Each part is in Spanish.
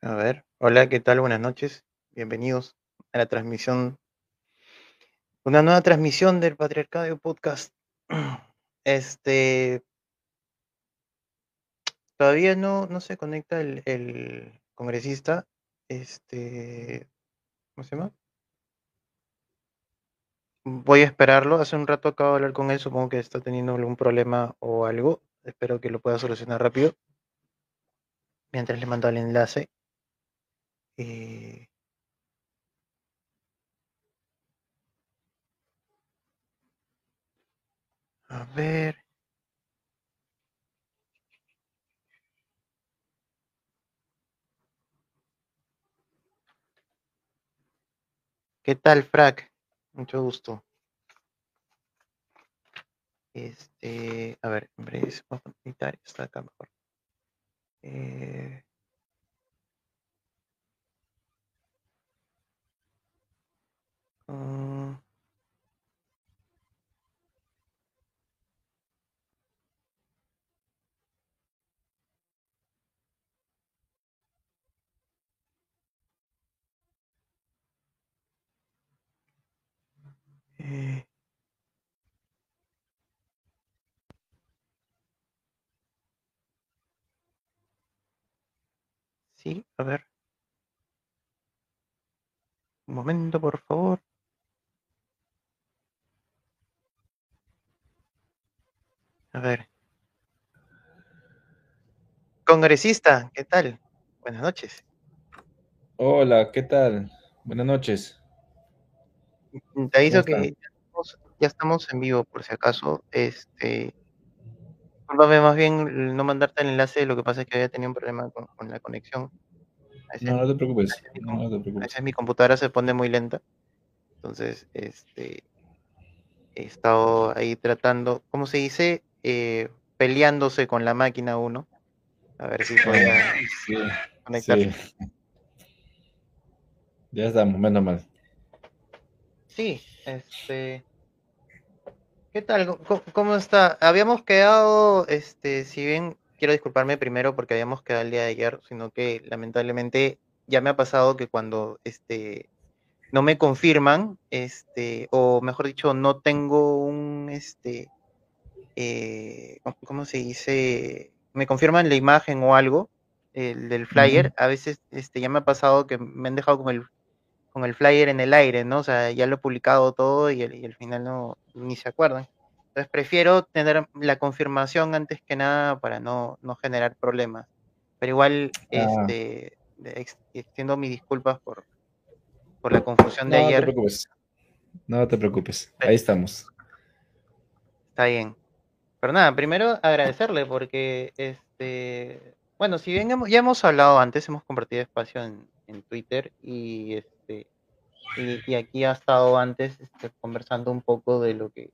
A ver, hola, ¿qué tal? Buenas noches. Bienvenidos a la transmisión, una nueva transmisión del Patriarcado Podcast. Este, todavía no, no se conecta el, el congresista. Este, ¿cómo se llama? Voy a esperarlo. Hace un rato acabo de hablar con él. Supongo que está teniendo algún problema o algo. Espero que lo pueda solucionar rápido. Mientras le mando el enlace. Eh, a ver. ¿Qué tal, Frac? Mucho gusto. Este, a ver, en breve se puede conectar, está acá mejor. Eh, mm, eh, sí, a ver. Un momento, por favor. A ver. Congresista, ¿qué tal? Buenas noches. Hola, ¿qué tal? Buenas noches. Te aviso que ya estamos, ya estamos en vivo, por si acaso. Este, discúlpame más bien no mandarte el enlace, lo que pasa es que había tenido un problema con, con la conexión. Veces, No, no te preocupes. a veces No, a veces mi computadora se pone muy lenta. Entonces, este, he estado ahí tratando, ¿cómo se dice? Eh, peleándose con la máquina uno. A ver si podía Sí, conectarse. sí. Ya estamos, menos mal. Sí, este. ¿Qué tal? ¿Cómo, cómo está? Habíamos quedado, este, si bien quiero disculparme primero porque habíamos quedado el día de ayer, sino que lamentablemente ya me ha pasado que cuando este no me confirman, este, o mejor dicho, no tengo un este eh, ¿cómo- ¿cómo se dice? Me confirman la imagen o algo, el del flyer, a veces este ya me ha pasado que me han dejado con el con el flyer en el aire, ¿no? O sea, ya lo he publicado todo y, el- y al final no, ni se acuerdan. Entonces prefiero tener la confirmación antes que nada para no, no generar problemas. Pero igual, Ah. este, ex- extiendo mis disculpas por, por la confusión de No, no te ayer. preocupes. No te preocupes. Ahí estamos. Está bien. Pero nada, primero agradecerle porque, este, bueno, si bien hemos- ya hemos hablado antes, hemos compartido espacio en, en Twitter y este y, y aquí ha estado antes este, conversando un poco de lo que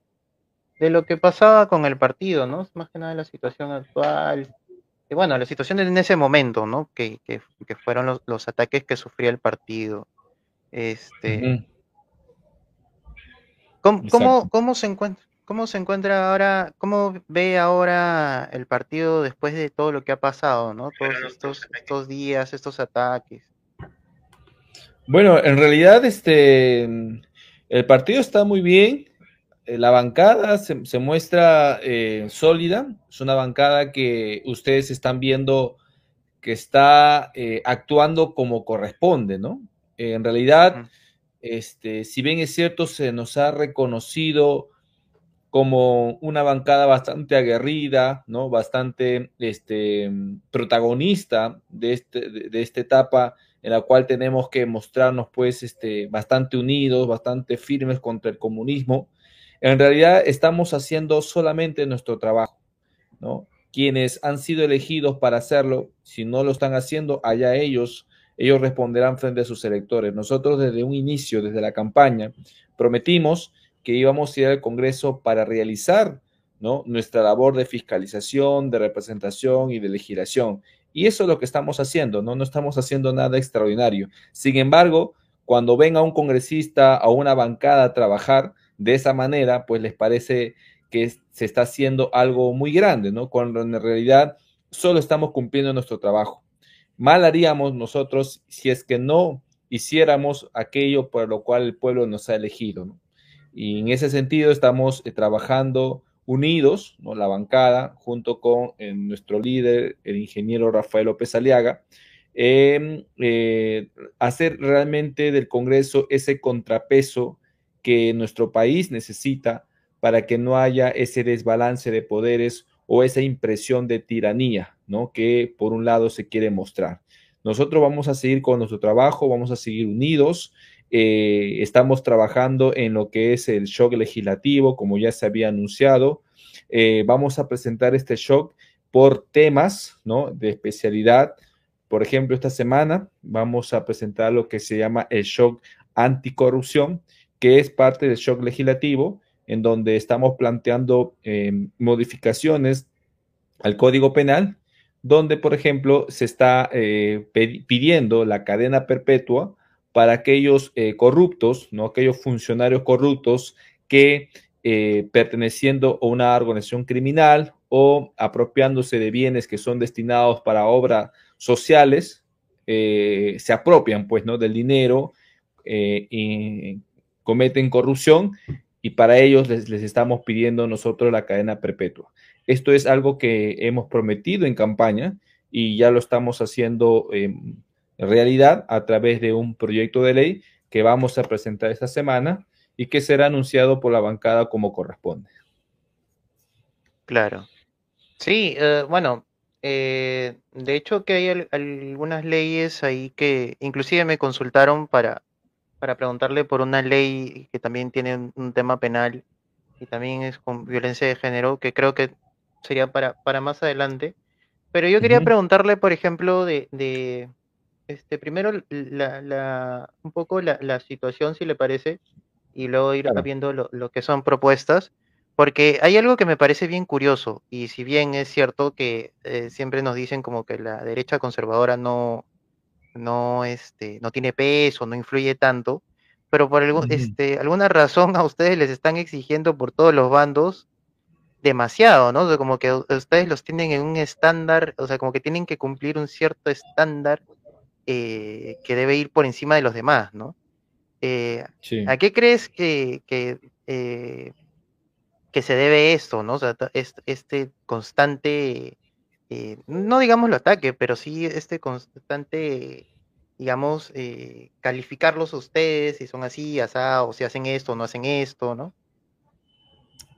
de lo que pasaba con el partido, ¿no? Más que nada la situación actual. Y bueno, la situación en ese momento, ¿no? Que, que, que fueron los, los ataques que sufría el partido. Este. ¿Cómo, cómo, cómo se encuentra, cómo se encuentra ahora, cómo ve ahora el partido después de todo lo que ha pasado, ¿no? Todos estos, estos días, estos ataques. Bueno, en realidad, este, el partido está muy bien. Eh, La bancada se, se muestra eh, sólida. Es una bancada que ustedes están viendo que está eh, actuando como corresponde, ¿no? Eh, en realidad, este, si bien es cierto, se nos ha reconocido como una bancada bastante aguerrida, ¿no? Bastante este, protagonista de, este, de, esta etapa en la cual tenemos que mostrarnos pues este, bastante unidos, bastante firmes contra el comunismo. En realidad estamos haciendo solamente nuestro trabajo, ¿no? Quienes han sido elegidos para hacerlo, si no lo están haciendo, allá ellos, ellos responderán frente a sus electores. Nosotros desde un inicio, desde la campaña, prometimos que íbamos a ir al Congreso para realizar nuestra labor de fiscalización, de representación y de legislación. Y eso es lo que estamos haciendo, ¿no? No estamos haciendo nada extraordinario. Sin embargo, cuando ven a un congresista, a una bancada a trabajar de esa manera, pues les parece que se está haciendo algo muy grande, ¿no? Cuando en realidad solo estamos cumpliendo nuestro trabajo. mal haríamos nosotros si es que no hiciéramos aquello por lo cual el pueblo nos ha elegido. ¿no? Y en ese sentido estamos eh, trabajando unidos, ¿no? la bancada, junto con eh, nuestro líder, el ingeniero Rafael López Aliaga, eh, hacer realmente del Congreso ese contrapeso que nuestro país necesita para que no haya ese desbalance de poderes o esa impresión de tiranía, ¿no? Que por un lado se quiere mostrar. Nosotros vamos a seguir con nuestro trabajo, vamos a seguir unidos. Eh, estamos trabajando en lo que es el shock legislativo, como ya se había anunciado. Eh, vamos a presentar este shock por temas, ¿no? De especialidad. Por ejemplo, esta semana vamos a presentar lo que se llama el shock anticorrupción, que es parte del shock legislativo, en donde estamos planteando eh, modificaciones al Código Penal, donde, por ejemplo, se está eh, pidiendo la cadena perpetua para aquellos eh, corruptos, ¿no? aquellos funcionarios corruptos que perteneciendo a una organización criminal o apropiándose de bienes que son destinados para obras sociales, se apropian pues, ¿no? del dinero y cometen corrupción y para ellos les, estamos pidiendo nosotros la cadena perpetua. Esto es algo que hemos prometido en campaña y ya lo estamos haciendo en realidad a través de un proyecto de ley que vamos a presentar esta semana y que será anunciado por la bancada como corresponde. Claro. Sí, eh, bueno, eh, de hecho que hay algunas leyes ahí que inclusive me consultaron para, para preguntarle por una ley que también tiene un tema penal y también es con violencia de género, que creo que sería para, para más adelante. Pero yo quería preguntarle, por ejemplo, de, de este, primero la, la, un poco la, la, situación, si le parece, y luego ir viendo lo, lo, que son propuestas, porque hay algo que me parece bien curioso, y si bien es cierto que eh, siempre nos dicen como que la derecha conservadora no, no, este, no tiene peso, no influye tanto, pero por este, alguna razón a ustedes les están exigiendo por todos los bandos demasiado, ¿no? como que ustedes los tienen en un estándar, o sea, como que tienen que cumplir un cierto estándar eh, que debe ir por encima de los demás, ¿no? Eh, ¿A qué crees que, que, eh, que, se debe esto, ¿no? O sea, este constante no digamos lo ataque, pero sí este constante, digamos, calificarlos a ustedes, si son así, o si hacen esto o no hacen esto, ¿no?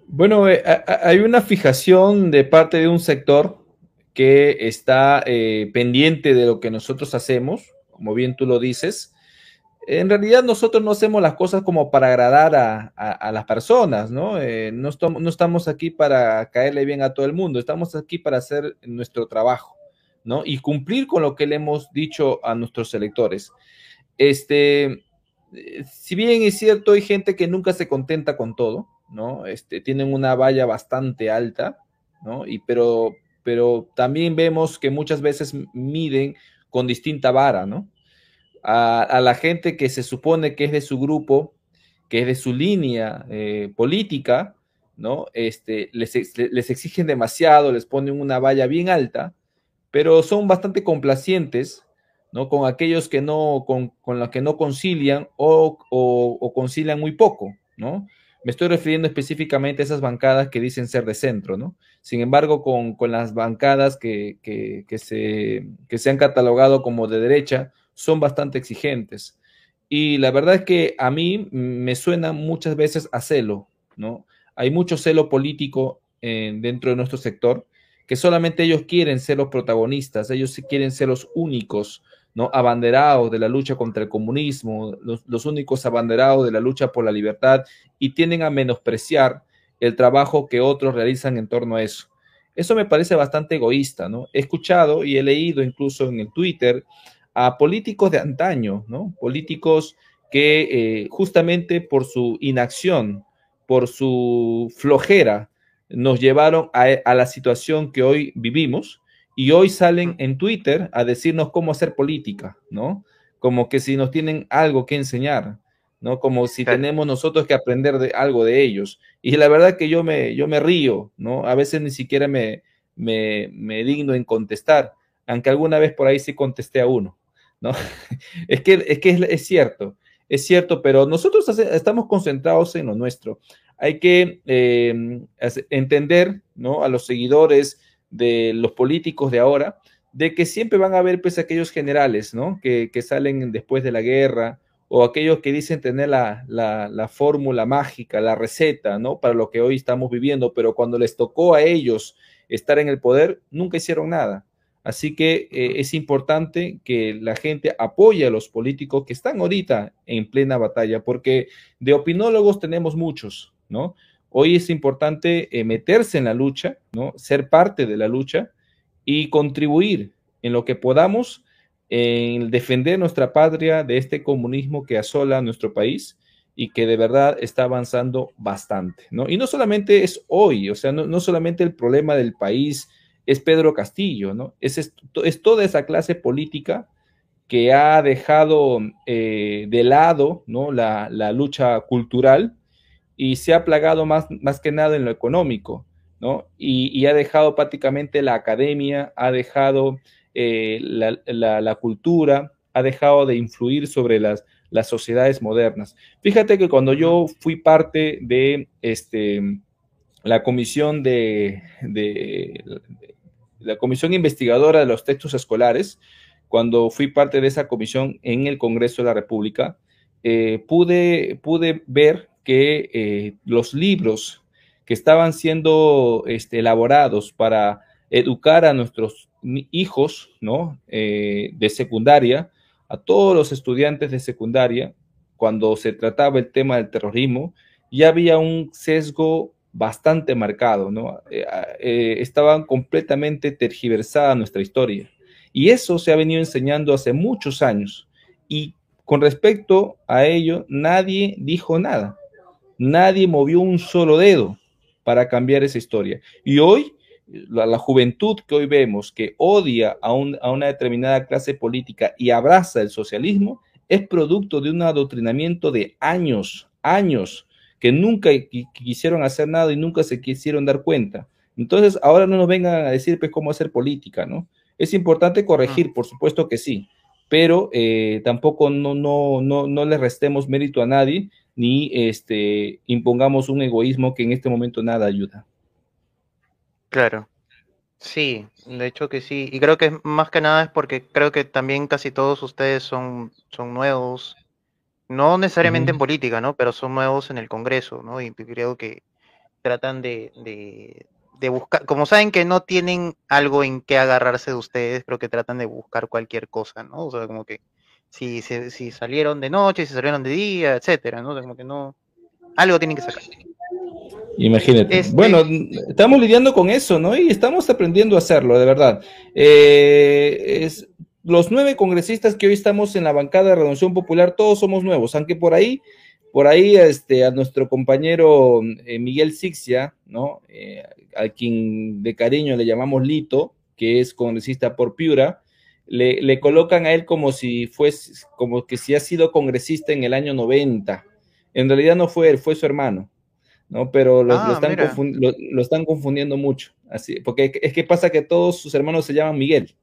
Bueno, hay una fijación de parte de un sector que está pendiente de lo que nosotros hacemos, como bien tú lo dices, en realidad nosotros no hacemos las cosas como para agradar a, las personas, ¿no? Eh, no, no, estamos aquí para caerle bien a todo el mundo, estamos aquí para hacer nuestro trabajo, ¿no? Y cumplir con lo que le hemos dicho a nuestros electores. Este, si bien es cierto, hay gente que nunca se contenta con todo, ¿no? Este, tienen una valla bastante alta, ¿no? Y pero, pero también vemos que muchas veces miden con distinta vara, ¿no? a, la gente que se supone que es de su grupo, que es de su línea eh, política, ¿no? Este, les, les, exigen demasiado, les ponen una valla bien alta, pero son bastante complacientes, ¿no? Con aquellos que no, con, con los que no concilian o, o, concilian muy poco, ¿no? Me estoy refiriendo específicamente a esas bancadas que dicen ser de centro, ¿no? Sin embargo, con, con las bancadas que, que, que, se, que han catalogado como de derecha, son bastante exigentes. Y la verdad es que a mí me suena muchas veces a celo, ¿no? Hay mucho celo político dentro de nuestro sector, que solamente ellos quieren ser los protagonistas, ellos quieren ser los únicos, ¿no? Abanderados de la lucha contra el comunismo, los, únicos abanderados de la lucha por la libertad y tienden a menospreciar el trabajo que otros realizan en torno a eso. Eso me parece bastante egoísta, ¿no? He escuchado y he leído incluso en el Twitter a políticos de antaño, ¿no? Políticos que eh, justamente por su inacción, por su flojera, nos llevaron a, la situación que hoy vivimos y hoy salen en Twitter a decirnos cómo hacer política, ¿no? Como que si nos tienen algo que enseñar, ¿no? Como si tenemos nosotros que aprender de algo de ellos. Y la verdad que yo me, yo me río, ¿no? A veces ni siquiera me, me, me digno en contestar aunque alguna vez por ahí sí contesté a uno, ¿no? es que, es, que es, cierto, es cierto, pero nosotros estamos concentrados en lo nuestro. Hay que eh, entender, ¿no? A los seguidores de los políticos de ahora, de que siempre van a haber pues aquellos generales, ¿no? Que, que salen después de la guerra o aquellos que dicen tener la, la, la fórmula mágica, la receta, ¿no? Para lo que hoy estamos viviendo, pero cuando les tocó a ellos estar en el poder, nunca hicieron nada. Así que eh, es importante que la gente apoye a los políticos que están ahorita en plena batalla, porque de opinólogos tenemos muchos, ¿no? Hoy es importante eh, meterse en la lucha, ¿no? Ser parte de la lucha y contribuir en lo que podamos en defender nuestra patria de este comunismo que asola nuestro país y que de verdad está avanzando bastante, ¿no? Y no solamente es hoy, o sea, no, solamente el problema del país es Pedro Castillo, ¿no? Es, es, toda esa clase política que ha dejado eh, de lado, ¿no? La, la, lucha cultural y se ha plagado más, más que nada en lo económico. ¿no? Y, ha dejado prácticamente la academia, ha dejado eh, la, cultura, ha dejado de influir sobre las, las sociedades modernas. Fíjate que cuando yo fui parte de este, la comisión de, la comisión investigadora de los textos escolares, cuando fui parte de esa comisión en el Congreso de la República, eh, pude, pude ver que eh, los libros que estaban siendo este, elaborados para educar a nuestros hijos ¿no? Eh, de secundaria, a todos los estudiantes de secundaria, cuando se trataba el tema del terrorismo, ya había un sesgo bastante marcado, ¿no? Eh, eh, estaban completamente tergiversada nuestra historia. Y eso se ha venido enseñando hace muchos años. Y con respecto a ello, nadie dijo nada. Nadie movió un solo dedo para cambiar esa historia. Y hoy, la, juventud que hoy vemos, que odia a, una determinada clase política y abraza el socialismo, es producto de un adoctrinamiento de años, años, que nunca quisieron hacer nada y nunca se quisieron dar cuenta. Entonces, ahora no nos vengan a decir pues, cómo hacer política, ¿no? Es importante corregir, ah. por supuesto que sí, pero eh, tampoco no, no, no, no le restemos mérito a nadie, ni este, impongamos un egoísmo que en este momento nada ayuda. Claro. Sí, de hecho que sí. Y creo que más que nada es porque creo que también casi todos ustedes son, son nuevos, no necesariamente en política, ¿no? Pero son nuevos en el Congreso, ¿no? Y creo que tratan de, de, de buscar, como saben que no tienen algo en qué agarrarse de ustedes, creo que tratan de buscar cualquier cosa, ¿no? O sea, como que si, si salieron de noche, si salieron de día, etcétera, ¿no? Como que no. Algo tienen que sacar. Imagínate. Este bueno, estamos lidiando con eso, ¿no? Y estamos aprendiendo a hacerlo, de verdad. Eh, es, los nueve congresistas que hoy estamos en la bancada de Renovación Popular, todos somos nuevos, aunque por ahí, por ahí, este, a nuestro compañero eh, Miguel Sixia, ¿no? Eh, a quien de cariño le llamamos Lito, que es congresista por Piura, le, colocan a él como si fuese, como que si ha sido congresista en el año 90. En realidad no fue él, fue su hermano, ¿no? Pero lo, ah, están, confundiendo mucho, así, porque es que pasa que todos sus hermanos se llaman Miguel.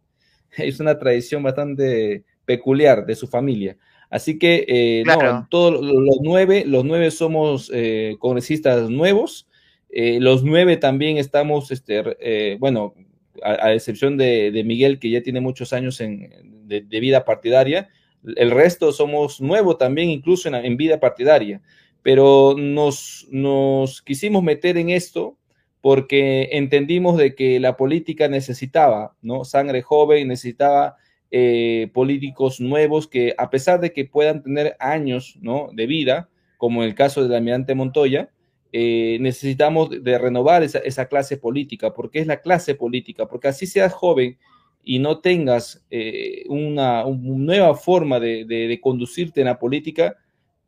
Es una tradición bastante peculiar de su familia. Así que, eh, no, todos los nueve, los nueve somos eh, congresistas nuevos. Eh, los nueve también estamos, este, bueno, a, excepción de, Miguel, que ya tiene muchos años de, vida partidaria, el resto somos nuevos también, incluso en, vida partidaria. Pero nos, nos quisimos meter en esto porque entendimos de que la política necesitaba, ¿no? Sangre joven, necesitaba eh, políticos nuevos que, a pesar de que puedan tener años, ¿no? De vida, como en el caso del almirante Montoya, eh, necesitamos de renovar esa, clase política, porque es la clase política, porque así seas joven y no tengas eh, una, nueva forma de, conducirte en la política,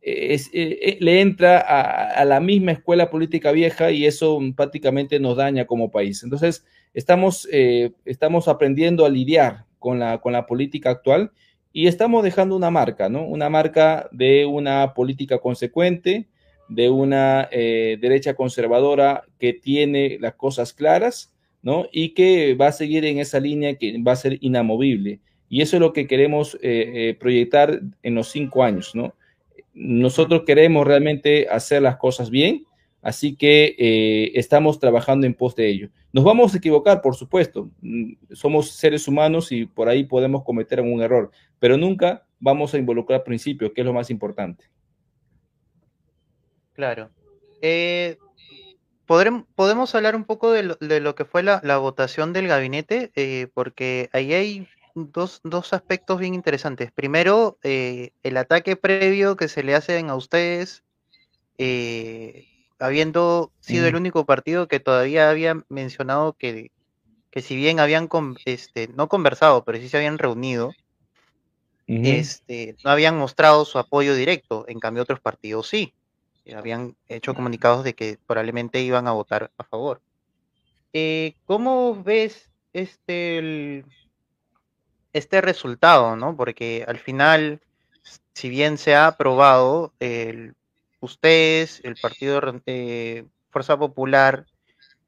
eh, le entra a, la misma escuela política vieja y eso prácticamente nos daña como país. Entonces, estamos, estamos aprendiendo a lidiar con la, con la política actual y estamos dejando una marca, ¿no? Una marca de una política consecuente, de una eh, derecha conservadora que tiene las cosas claras, ¿no? Y que va a seguir en esa línea que va a ser inamovible. Y eso es lo que queremos eh, eh, proyectar en los cinco años, ¿no? Nosotros queremos realmente hacer las cosas bien, así que estamos trabajando en pos de ello. Nos vamos a equivocar, por supuesto. Mm, somos seres humanos y por ahí podemos cometer un error, pero nunca vamos a involucrar principios, que es lo más importante. Claro. Eh, podemos hablar un poco de lo, que fue la, votación del gabinete, eh, porque ahí hay dos, aspectos bien interesantes. Primero, eh, el ataque previo que se le hacen a ustedes, eh, habiendo sido el único partido que todavía había mencionado que, que si bien habían este, no conversado, pero sí se habían reunido, este, no habían mostrado su apoyo directo, en cambio otros partidos sí habían hecho comunicados de que probablemente iban a votar a favor. Eh, ¿Cómo ves este, este resultado? ¿no? Porque al final, si bien se ha aprobado, el, ustedes, el Partido eh, Fuerza Popular,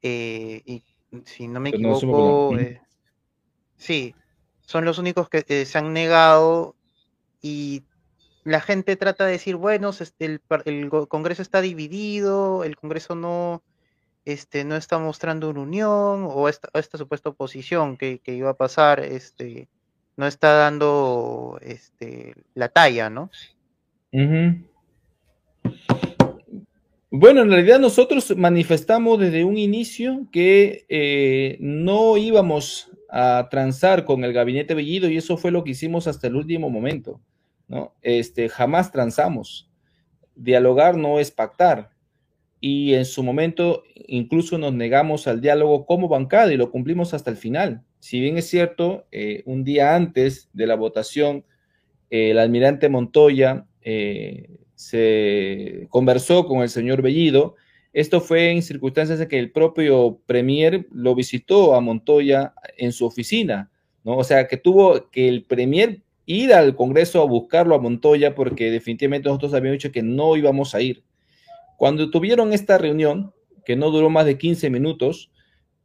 eh, y si no me equivoco, sí, son los únicos que se han negado y la gente trata de decir, bueno, el, Congreso está dividido, el Congreso no, este, no está mostrando una unión, o esta, esta supuesta oposición que, iba a pasar, este, no está dando este, la talla, ¿no? Bueno, en realidad nosotros manifestamos desde un inicio que eh, no íbamos a transar con el gabinete Bellido y eso fue lo que hicimos hasta el último momento. ¿No? Este, jamás transamos. Dialogar no es pactar. Y en su momento incluso nos negamos al diálogo como bancada y lo cumplimos hasta el final. Si bien es cierto, eh, un día antes de la votación, el almirante Montoya eh, se conversó con el señor Bellido. Esto fue en circunstancias de que el propio premier lo visitó a Montoya en su oficina, ¿no? O sea, que tuvo que el premier ir al Congreso a buscarlo a Montoya porque definitivamente nosotros habíamos dicho que no íbamos a ir. Cuando tuvieron esta reunión, que no duró más de 15 minutos,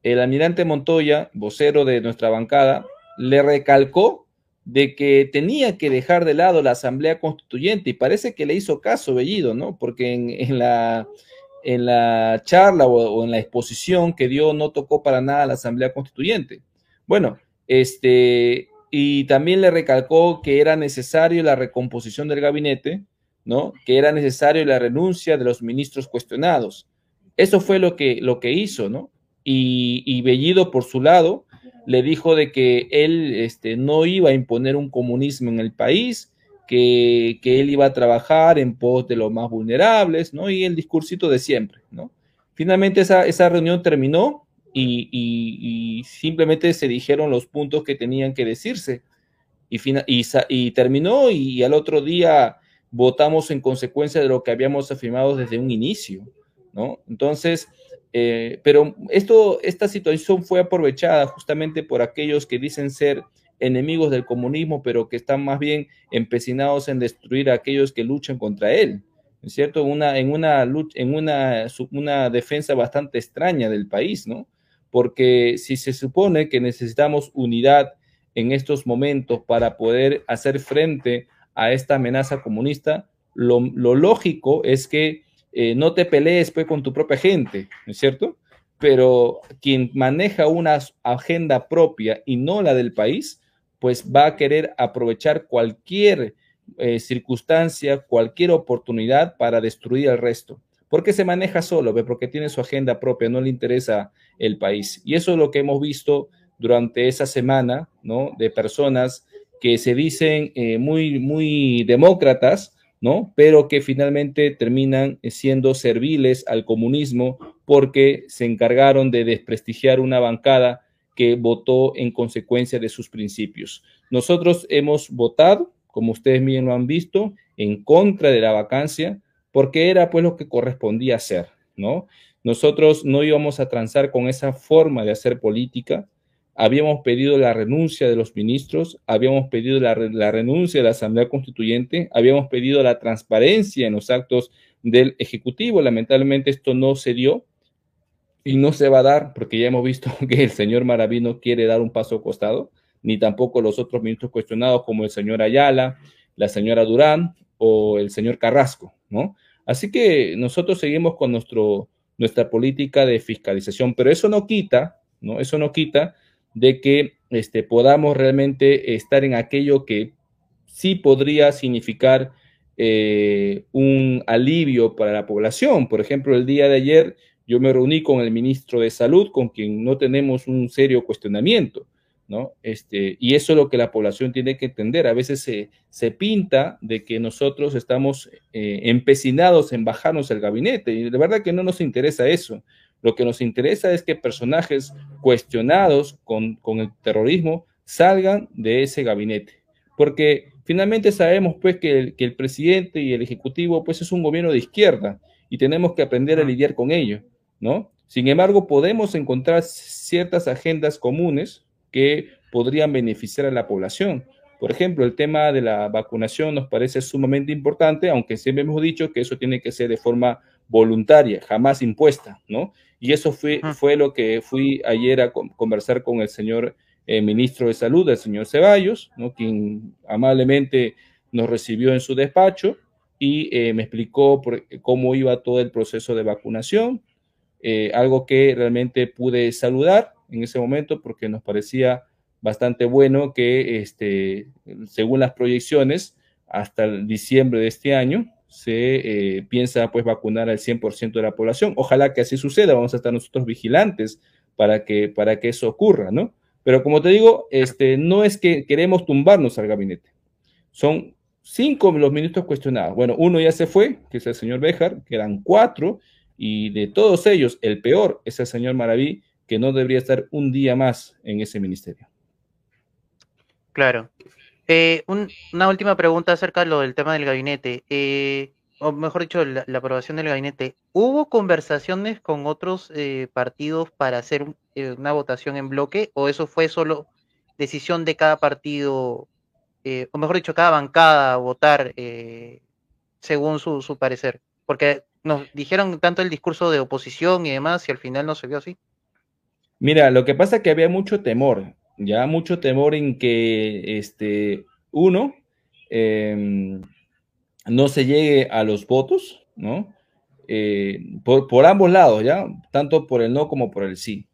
el almirante Montoya, vocero de nuestra bancada, le recalcó de que tenía que dejar de lado la Asamblea Constituyente y parece que le hizo caso Bellido, ¿no? Porque en, la, en la charla o, o, en la exposición que dio no tocó para nada la Asamblea Constituyente. Bueno, este, y también le recalcó que era necesario la recomposición del gabinete, ¿no? Que era necesario la renuncia de los ministros cuestionados. Eso fue lo que, lo que hizo, ¿no? Y, Bellido, por su lado, le dijo de que él este, no iba a imponer un comunismo en el país, que, que, él iba a trabajar en pos de los más vulnerables, ¿no? Y el discursito de siempre, ¿no? Finalmente esa, esa reunión terminó y, simplemente se dijeron los puntos que tenían que decirse. Y, y, terminó y al otro día votamos en consecuencia de lo que habíamos afirmado desde un inicio, ¿no? Entonces, eh, pero esto, esta situación fue aprovechada justamente por aquellos que dicen ser enemigos del comunismo, pero que están más bien empecinados en destruir a aquellos que luchan contra él, ¿es cierto? Una, en una, en una, una defensa bastante extraña del país, ¿no? Porque si se supone que necesitamos unidad en estos momentos para poder hacer frente a esta amenaza comunista, lo, lógico es que eh, no te pelees pues, con tu propia gente, ¿no es cierto? Pero quien maneja una agenda propia y no la del país, pues va a querer aprovechar cualquier eh, circunstancia, cualquier oportunidad para destruir al resto porque se maneja solo, porque tiene su agenda propia, no le interesa el país. Y eso es lo que hemos visto durante esa semana, ¿no? De personas que se dicen eh, muy, muy demócratas, ¿no? Pero que finalmente terminan siendo serviles al comunismo porque se encargaron de desprestigiar una bancada que votó en consecuencia de sus principios. Nosotros hemos votado, como ustedes bien lo han visto, en contra de la vacancia, porque era pues lo que correspondía hacer, ¿no? Nosotros no íbamos a transar con esa forma de hacer política. Habíamos pedido la renuncia de los ministros, habíamos pedido la, renuncia de la Asamblea Constituyente, habíamos pedido la transparencia en los actos del Ejecutivo. Lamentablemente esto no se dio. y no se va a dar porque ya hemos visto que el señor Maravino quiere dar un paso costado, ni tampoco los otros ministros cuestionados como el señor Ayala, la señora Durán o el señor Carrasco, ¿no? Así que nosotros seguimos con nuestro, nuestra política de fiscalización, pero eso no quita, ¿no? Eso no quita de que este, podamos realmente estar en aquello que sí podría significar eh, un alivio para la población. Por ejemplo, el día de ayer yo me reuní con el ministro de Salud, con quien no tenemos un serio cuestionamiento. ¿No? Este, y eso es lo que la población tiene que entender. A veces se, se pinta de que nosotros estamos eh, empecinados en bajarnos el gabinete y de verdad que no nos interesa eso. Lo que nos interesa es que personajes cuestionados con, con el terrorismo salgan de ese gabinete. Porque finalmente sabemos pues que el, que el presidente y el ejecutivo pues es un gobierno de izquierda y tenemos que aprender a lidiar con ello, ¿no? Sin embargo, podemos encontrar ciertas agendas comunes que podrían beneficiar a la población. Por ejemplo, el tema de la vacunación nos parece sumamente importante, aunque siempre hemos dicho que eso tiene que ser de forma voluntaria, jamás impuesta, ¿no? Y eso fue, fue lo que fui ayer a conversar con el señor eh, ministro de Salud, el señor Ceballos, ¿no? quien amablemente nos recibió en su despacho y eh, me explicó cómo iba todo el proceso de vacunación, eh, algo que realmente pude saludar en ese momento porque nos parecía bastante bueno que, este, según las proyecciones, hasta diciembre de este año se eh, piensa pues vacunar al 100% de la población. Ojalá que así suceda, vamos a estar nosotros vigilantes para que, para que eso ocurra, ¿no? Pero como te digo, este, no es que queremos tumbarnos al gabinete. Son cinco los ministros cuestionados. Bueno, uno ya se fue, que es el señor Béjar, que eran cuatro, y de todos ellos, el peor es el señor Maraví, que no debería estar un día más en ese ministerio. Claro. Eh, una última pregunta acerca de lo del tema del gabinete. Eh, o mejor dicho, la, aprobación del gabinete. ¿Hubo conversaciones con otros eh, partidos para hacer una votación en bloque o eso fue solo decisión de cada partido, o mejor dicho, cada bancada votar según su parecer? Porque nos dijeron tanto el discurso de oposición y demás y al final no se vio así. Mira, lo que pasa es que había mucho temor, ya mucho temor en que este, uno em, no se llegue a los votos, ¿no? Eh, por, ambos lados, ¿ya? Tanto por el no como por el sí.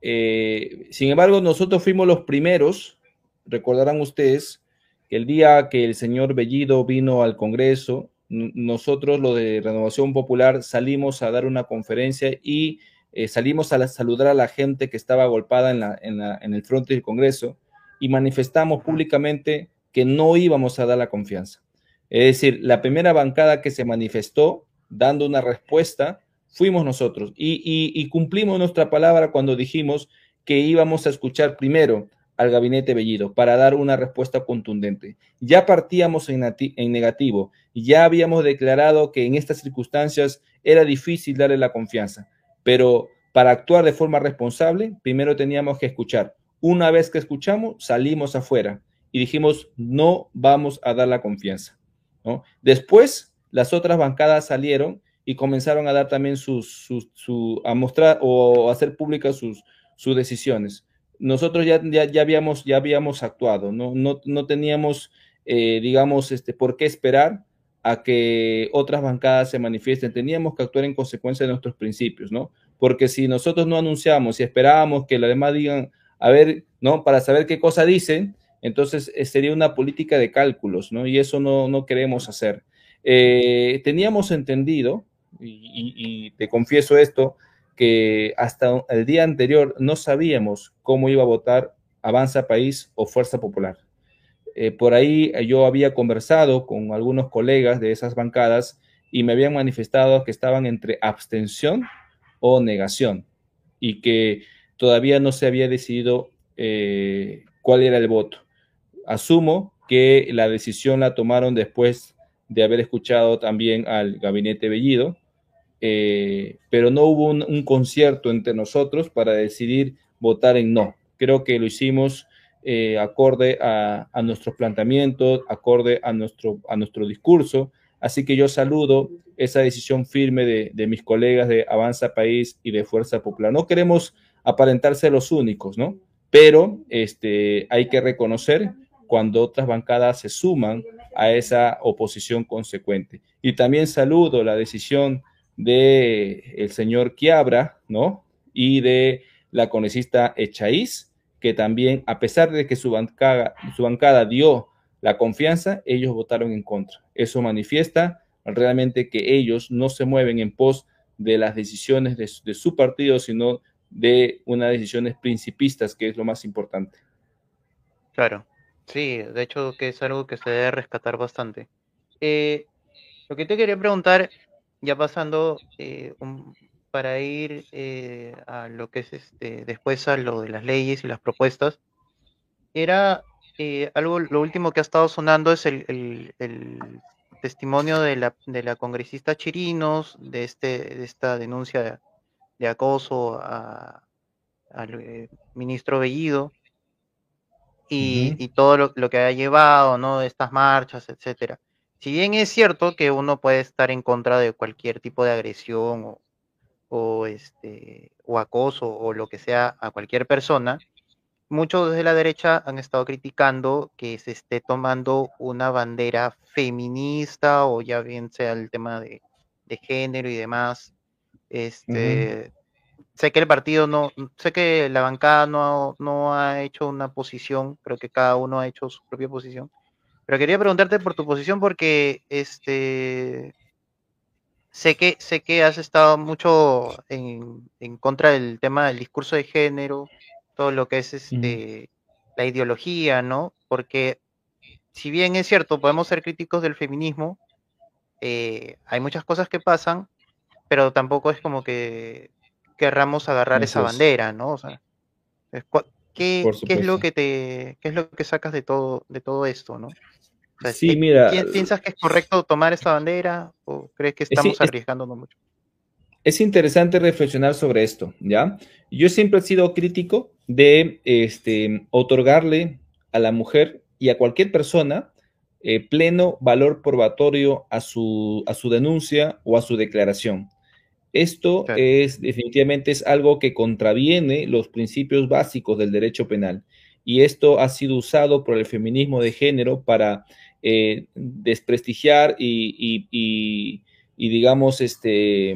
Eh, sin embargo, nosotros fuimos los primeros, recordarán ustedes, que el día que el señor Bellido vino al Congreso, nosotros, lo de Renovación Popular, salimos a dar una conferencia y eh, salimos a saludar a la gente que estaba agolpada en, el frente del Congreso y manifestamos públicamente que no íbamos a dar la confianza. Es decir, la primera bancada que se manifestó dando una respuesta fuimos nosotros y, cumplimos nuestra palabra cuando dijimos que íbamos a escuchar primero al gabinete Bellido para dar una respuesta contundente. Ya partíamos en, en negativo ya habíamos declarado que en estas circunstancias era difícil darle la confianza. Pero para actuar de forma responsable, primero teníamos que escuchar. Una vez que escuchamos, salimos afuera y dijimos, no vamos a dar la confianza. Después, las otras bancadas salieron y comenzaron a dar también sus, a mostrar o hacer públicas sus, decisiones. Nosotros ya, ya, habíamos, ya habíamos actuado, no, no, no teníamos, eh, digamos, este, por qué esperar a que otras bancadas se manifiesten. Teníamos que actuar en consecuencia de nuestros principios, ¿no? Porque si nosotros no anunciamos y esperábamos que los demás digan, a ver, ¿no? Para saber qué cosa dicen, entonces eh, sería una política de cálculos, ¿no? Y eso no, no queremos hacer. Eh, teníamos entendido, y, y te confieso esto, que hasta el día anterior no sabíamos cómo iba a votar Avanza País o Fuerza Popular. Eh, por ahí eh, yo había conversado con algunos colegas de esas bancadas y me habían manifestado que estaban entre abstención o negación y que todavía no se había decidido eh, cuál era el voto. Asumo que la decisión la tomaron después de haber escuchado también al gabinete Bellido, pero no hubo un, concierto entre nosotros para decidir votar en no. Creo que lo hicimos eh, acorde a, nuestros planteamientos, acorde a nuestro, a nuestro discurso, Así que yo saludo esa decisión firme de, mis colegas de Avanza País y de Fuerza Popular. No queremos aparentarse los únicos, ¿no? Pero este, hay que reconocer cuando otras bancadas se suman a esa oposición consecuente. Y también saludo la decisión del el señor Quiabra, ¿no? Y de la congresista Echaíz, que también, a pesar de que su bancada, su bancada dio la confianza, ellos votaron en contra. Eso manifiesta realmente que ellos no se mueven en pos de las decisiones de, su partido, sino de unas decisiones principistas, que es lo más importante. Claro, sí, de hecho que es algo que se debe rescatar bastante. Eh, lo que te quería preguntar, ya pasando eh, para ir eh, a lo que es este, después a lo de las leyes y las propuestas, era algo, lo último que ha estado sonando es el, testimonio de la, de la, congresista Chirinos, de, este, de esta denuncia de, acoso al ministro Bellido y, todo lo, que ha llevado, ¿no? Estas marchas, etcétera. Si bien es cierto que uno puede estar en contra de cualquier tipo de agresión o, este, o acoso o lo que sea a cualquier persona, muchos de la derecha han estado criticando que se esté tomando una bandera feminista o ya bien sea el tema de, género y demás. Este, sé que el partido no, sé que la bancada no, no ha hecho una posición, creo que cada uno ha hecho su propia posición. Pero quería preguntarte por tu posición porque este sé que sé que has estado mucho en, en contra del tema del discurso de género, todo lo que es este la ideología, ¿no? Porque si bien es cierto, podemos ser críticos del feminismo, eh, hay muchas cosas que pasan, pero tampoco es como que querramos agarrar esa bandera, ¿no? O sea, ¿qué, es lo que te, qué es lo que sacas de todo, de todo esto, ¿no? Sí, mira. ¿Piensas que es correcto tomar esta bandera o crees que estamos arriesgándonos mucho? Es interesante reflexionar sobre esto, ¿ya? Yo siempre he sido crítico de este, otorgarle a la mujer y a cualquier persona eh, pleno valor probatorio a su, a su denuncia o a su declaración. Esto es definitivamente es algo que contraviene los principios básicos del derecho penal y esto ha sido usado por el feminismo de género para eh, desprestigiar y, digamos, este,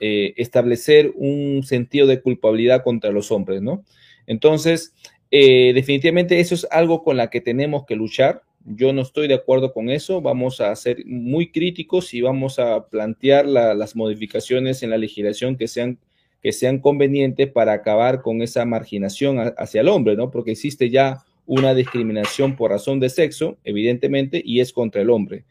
eh, establecer un sentido de culpabilidad contra los hombres, ¿no? Entonces, eh, definitivamente eso es algo con la que tenemos que luchar. Yo no estoy de acuerdo con eso. Vamos a ser muy críticos y vamos a plantear las modificaciones en la legislación que sean, que sean convenientes para acabar con esa marginación hacia el hombre, ¿no? Porque existe ya una discriminación por razón de sexo, evidentemente, y es contra el hombre.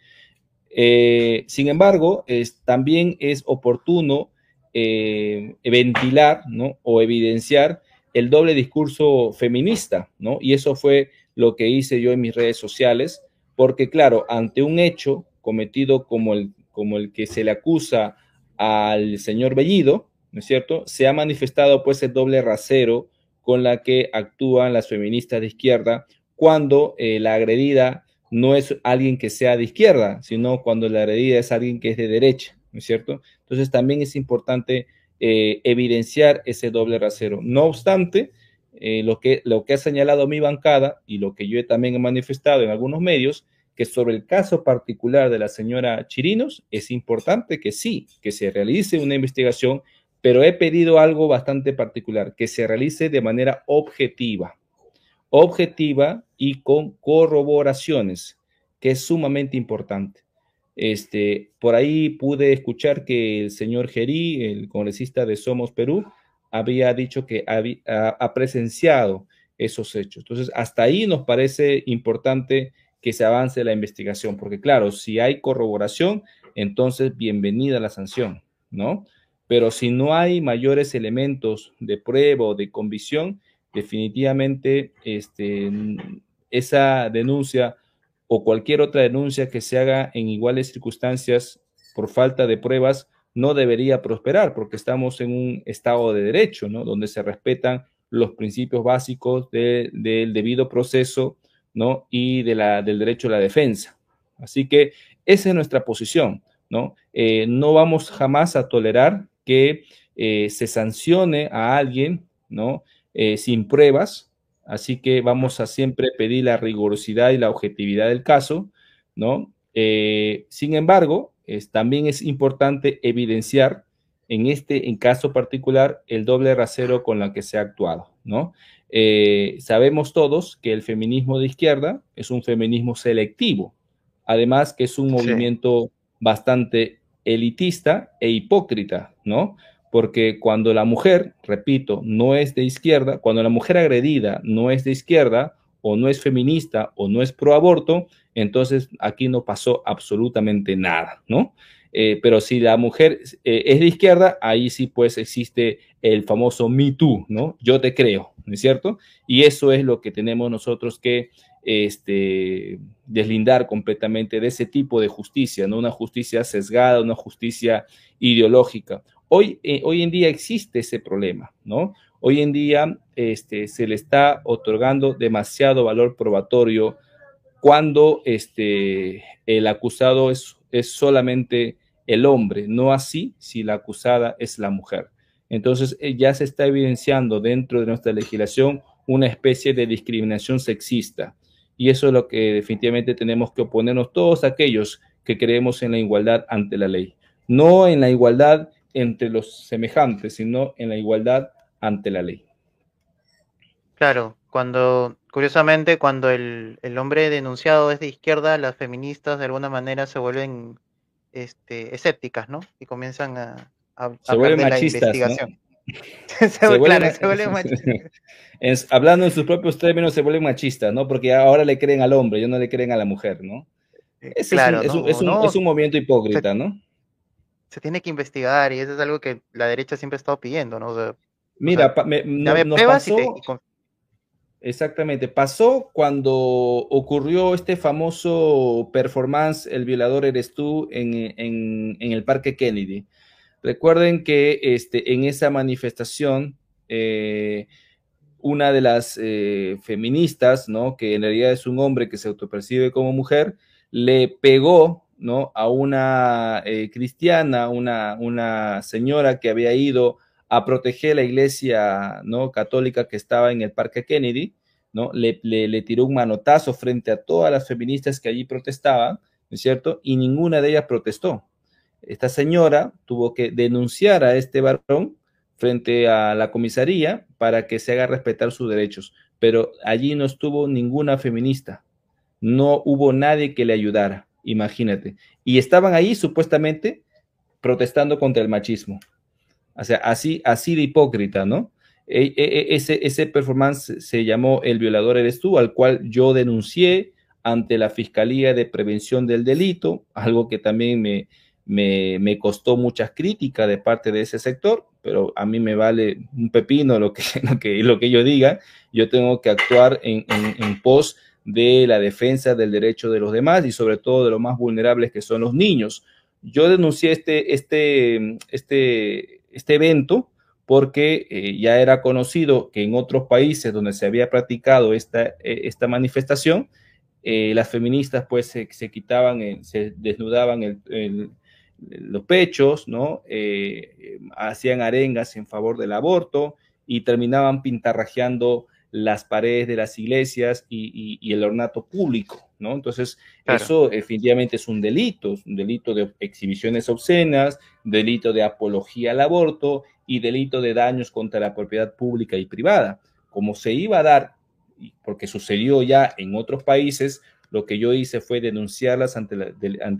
Eh, sin embargo, también es oportuno eh, ventilar ¿no? o evidenciar el doble discurso feminista, ¿no? Y eso fue lo que hice yo en mis redes sociales, porque claro, ante un hecho cometido como el, como el que se le acusa al señor Bellido, ¿no es cierto? Se ha manifestado pues el doble rasero con la que actúan las feministas de izquierda cuando eh, la agredida no es alguien que sea de izquierda, sino cuando la agredida es alguien que es de derecha, ¿no es cierto? Entonces también es importante eh, evidenciar ese doble rasero. No obstante, eh, lo, que, lo que ha señalado mi bancada y lo que yo también he manifestado en algunos medios, que sobre el caso particular de la señora Chirinos, es importante que sí, que se realice una investigación, pero he pedido algo bastante particular, que se realice de manera objetiva, objetiva y con corroboraciones, que es sumamente importante. Este, por ahí pude escuchar que el señor Gerí, el congresista de Somos Perú, había dicho que ha, presenciado esos hechos. Entonces, hasta ahí nos parece importante que se avance la investigación, porque claro, si hay corroboración, entonces bienvenida la sanción, ¿no? Pero si no hay mayores elementos de prueba o de convicción, definitivamente este, esa denuncia o cualquier otra denuncia que se haga en iguales circunstancias por falta de pruebas no debería prosperar porque estamos en un estado de derecho, ¿no? Donde se respetan los principios básicos del debido proceso, ¿no? Y de la, del derecho a la defensa. Así que Esa es nuestra posición, ¿no? Eh, no vamos jamás a tolerar que eh, se sancione a alguien, ¿no? Eh, sin pruebas, así que vamos a siempre pedir la rigurosidad y la objetividad del caso, ¿no? sin embargo, también es importante evidenciar en este en caso particular el doble rasero con la que se ha actuado, ¿no? Eh, sabemos todos que el feminismo de izquierda es un feminismo selectivo, además que es un movimiento bastante elitista e hipócrita, ¿no? Porque cuando la mujer, repito, no es de izquierda, cuando la mujer agredida no es de izquierda, o no es feminista, o no es pro aborto, entonces aquí no pasó absolutamente nada, ¿no? Eh, pero si la mujer eh, es de izquierda, ahí sí pues existe el famoso Me Too, ¿no? Yo te creo, ¿no es cierto? Y eso es lo que tenemos nosotros que este, deslindar completamente de ese tipo de justicia, ¿no? Una justicia sesgada, una justicia ideológica. Hoy, eh, hoy en día existe ese problema, ¿no? Hoy en día este, se le está otorgando demasiado valor probatorio cuando este, el acusado es, solamente el hombre, no así si la acusada es la mujer. Entonces eh, ya se está evidenciando dentro de nuestra legislación una especie de discriminación sexista. Y eso es lo que definitivamente tenemos que oponernos todos aquellos que creemos en la igualdad ante la ley. No en la igualdad entre los semejantes, sino en la igualdad ante la ley. Claro, cuando, curiosamente, cuando el, el hombre denunciado es de izquierda, las feministas de alguna manera se vuelven este, escépticas, ¿no? Y comienzan a, a, se se, hablando en sus propios términos, se vuelven machistas, ¿no? Porque ahora le creen al hombre, ya no le creen a la mujer, ¿no? Es, claro, es, un, es, un, es, un, movimiento hipócrita, ¿no? Se tiene que investigar y eso es algo que la derecha siempre ha estado pidiendo, ¿no? Mira, me, no, pasó, y te, Exactamente. Pasó cuando ocurrió este famoso performance El violador eres tú en, el Parque Kennedy. Recuerden que este, en esa manifestación, eh, una de las eh, feministas, ¿no? que en realidad es un hombre que se autopercibe como mujer, le pegó a una eh, cristiana, una, una señora que había ido a proteger la iglesia ¿no? católica que estaba en el Parque Kennedy, ¿no? Le, le, tiró un manotazo frente a todas las feministas que allí protestaban, ¿no es cierto? Y ninguna de ellas protestó. Esta señora tuvo que denunciar a este varón frente a la comisaría para que se haga respetar sus derechos, pero allí no estuvo ninguna feminista, no hubo nadie que le ayudara, imagínate. Y estaban ahí supuestamente protestando contra el machismo. O sea, así, así de hipócrita, ¿no? E, e, e, ese, ese performance se llamó El violador eres tú, al cual yo denuncié ante la Fiscalía de Prevención del Delito, algo que también me, me, costó muchas críticas de parte de ese sector, pero a mí me vale un pepino lo que, lo que, lo que yo diga, yo tengo que actuar en, en, pos de la defensa del derecho de los demás y sobre todo de los más vulnerables que son los niños. Yo denuncié este, este, este, este evento porque eh, ya era conocido que en otros países donde se había practicado esta, eh, esta manifestación, eh, las feministas pues se, quitaban, se desnudaban los pechos, ¿no? hacían arengas en favor del aborto y terminaban pintarrajeando las paredes de las iglesias y, el ornato público, ¿no? Entonces, eso definitivamente es un delito, es un delito de exhibiciones obscenas, delito de apología al aborto y delito de daños contra la propiedad pública y privada. Como se iba a dar, porque sucedió ya en otros países, lo que yo hice fue denunciarlas ante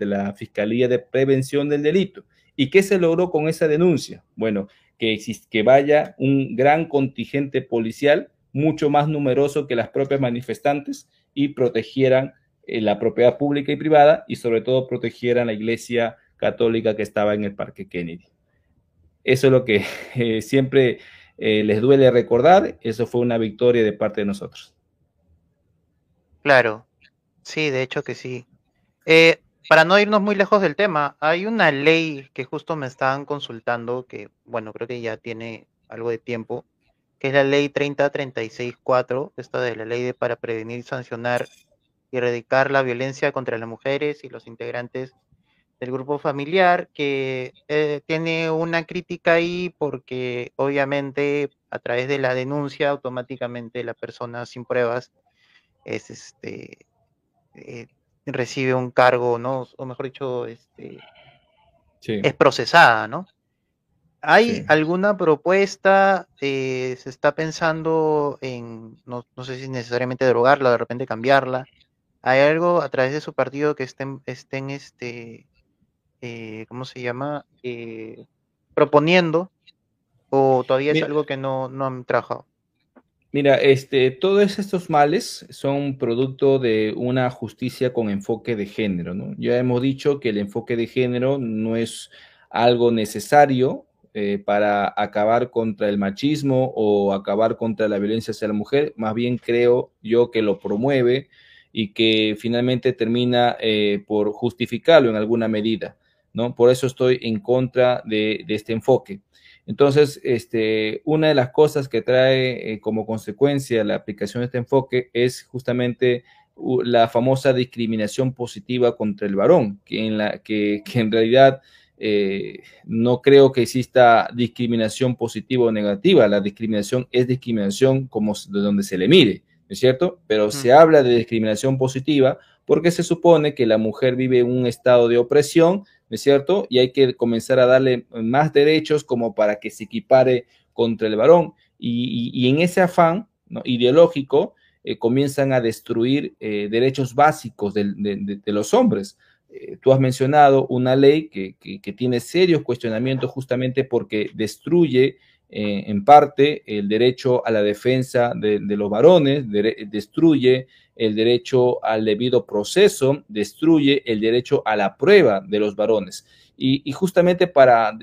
la, Fiscalía de Prevención del Delito. ¿Y qué se logró con esa denuncia? Bueno, que, que vaya un gran contingente policial mucho más numeroso que las propias manifestantes y protegieran eh, la propiedad pública y privada y sobre todo protegieran la iglesia católica que estaba en el Parque Kennedy. Eso es lo que eh, siempre eh, les duele recordar, eso fue una victoria de parte de nosotros. Claro, sí, de hecho que sí. para no irnos muy lejos del tema, hay una ley que justo me estaban consultando, que bueno, creo que ya tiene algo de tiempo, que es la ley 3036-4, esta de la ley de para prevenir, sancionar y erradicar la violencia contra las mujeres y los integrantes del grupo familiar que eh, tiene una crítica ahí porque obviamente a través de la denuncia automáticamente la persona sin pruebas es este eh, recibe un cargo, ¿no? O mejor dicho, este, es procesada, ¿no? ¿Hay alguna propuesta? Eh, ¿Se está pensando en, no, sé si necesariamente derogarla, de repente cambiarla? ¿Hay algo a través de su partido que estén, estén este, eh, ¿cómo se llama? Eh, proponiendo? ¿O todavía es algo que no, no han trabajado? Mira, este, todos estos males son producto de una justicia con enfoque de género, ¿no? Ya hemos dicho que el enfoque de género no es algo necesario eh, para acabar contra el machismo o acabar contra la violencia hacia la mujer, más bien creo yo que lo promueve y que finalmente termina eh, por justificarlo en alguna medida, ¿no? Por eso estoy en contra de este enfoque. Entonces, este, una de las cosas que trae eh, como consecuencia la aplicación de este enfoque es justamente la famosa discriminación positiva contra el varón, que en, la, que, en realidad eh, no creo que exista discriminación positiva o negativa. La discriminación es discriminación como de donde se le mire, ¿no es cierto? Pero se habla de discriminación positiva porque se supone que la mujer vive en un estado de opresión ¿no es cierto? Y hay que comenzar a darle más derechos como para que se equipare contra el varón. Y, en ese afán ideológico eh, comienzan a destruir eh, derechos básicos de, los hombres. Eh, tú has mencionado una ley que, tiene serios cuestionamientos justamente porque destruye en parte el derecho a la defensa de, los varones, destruye el derecho al debido proceso, destruye el derecho a la prueba de los varones. Y, justamente para,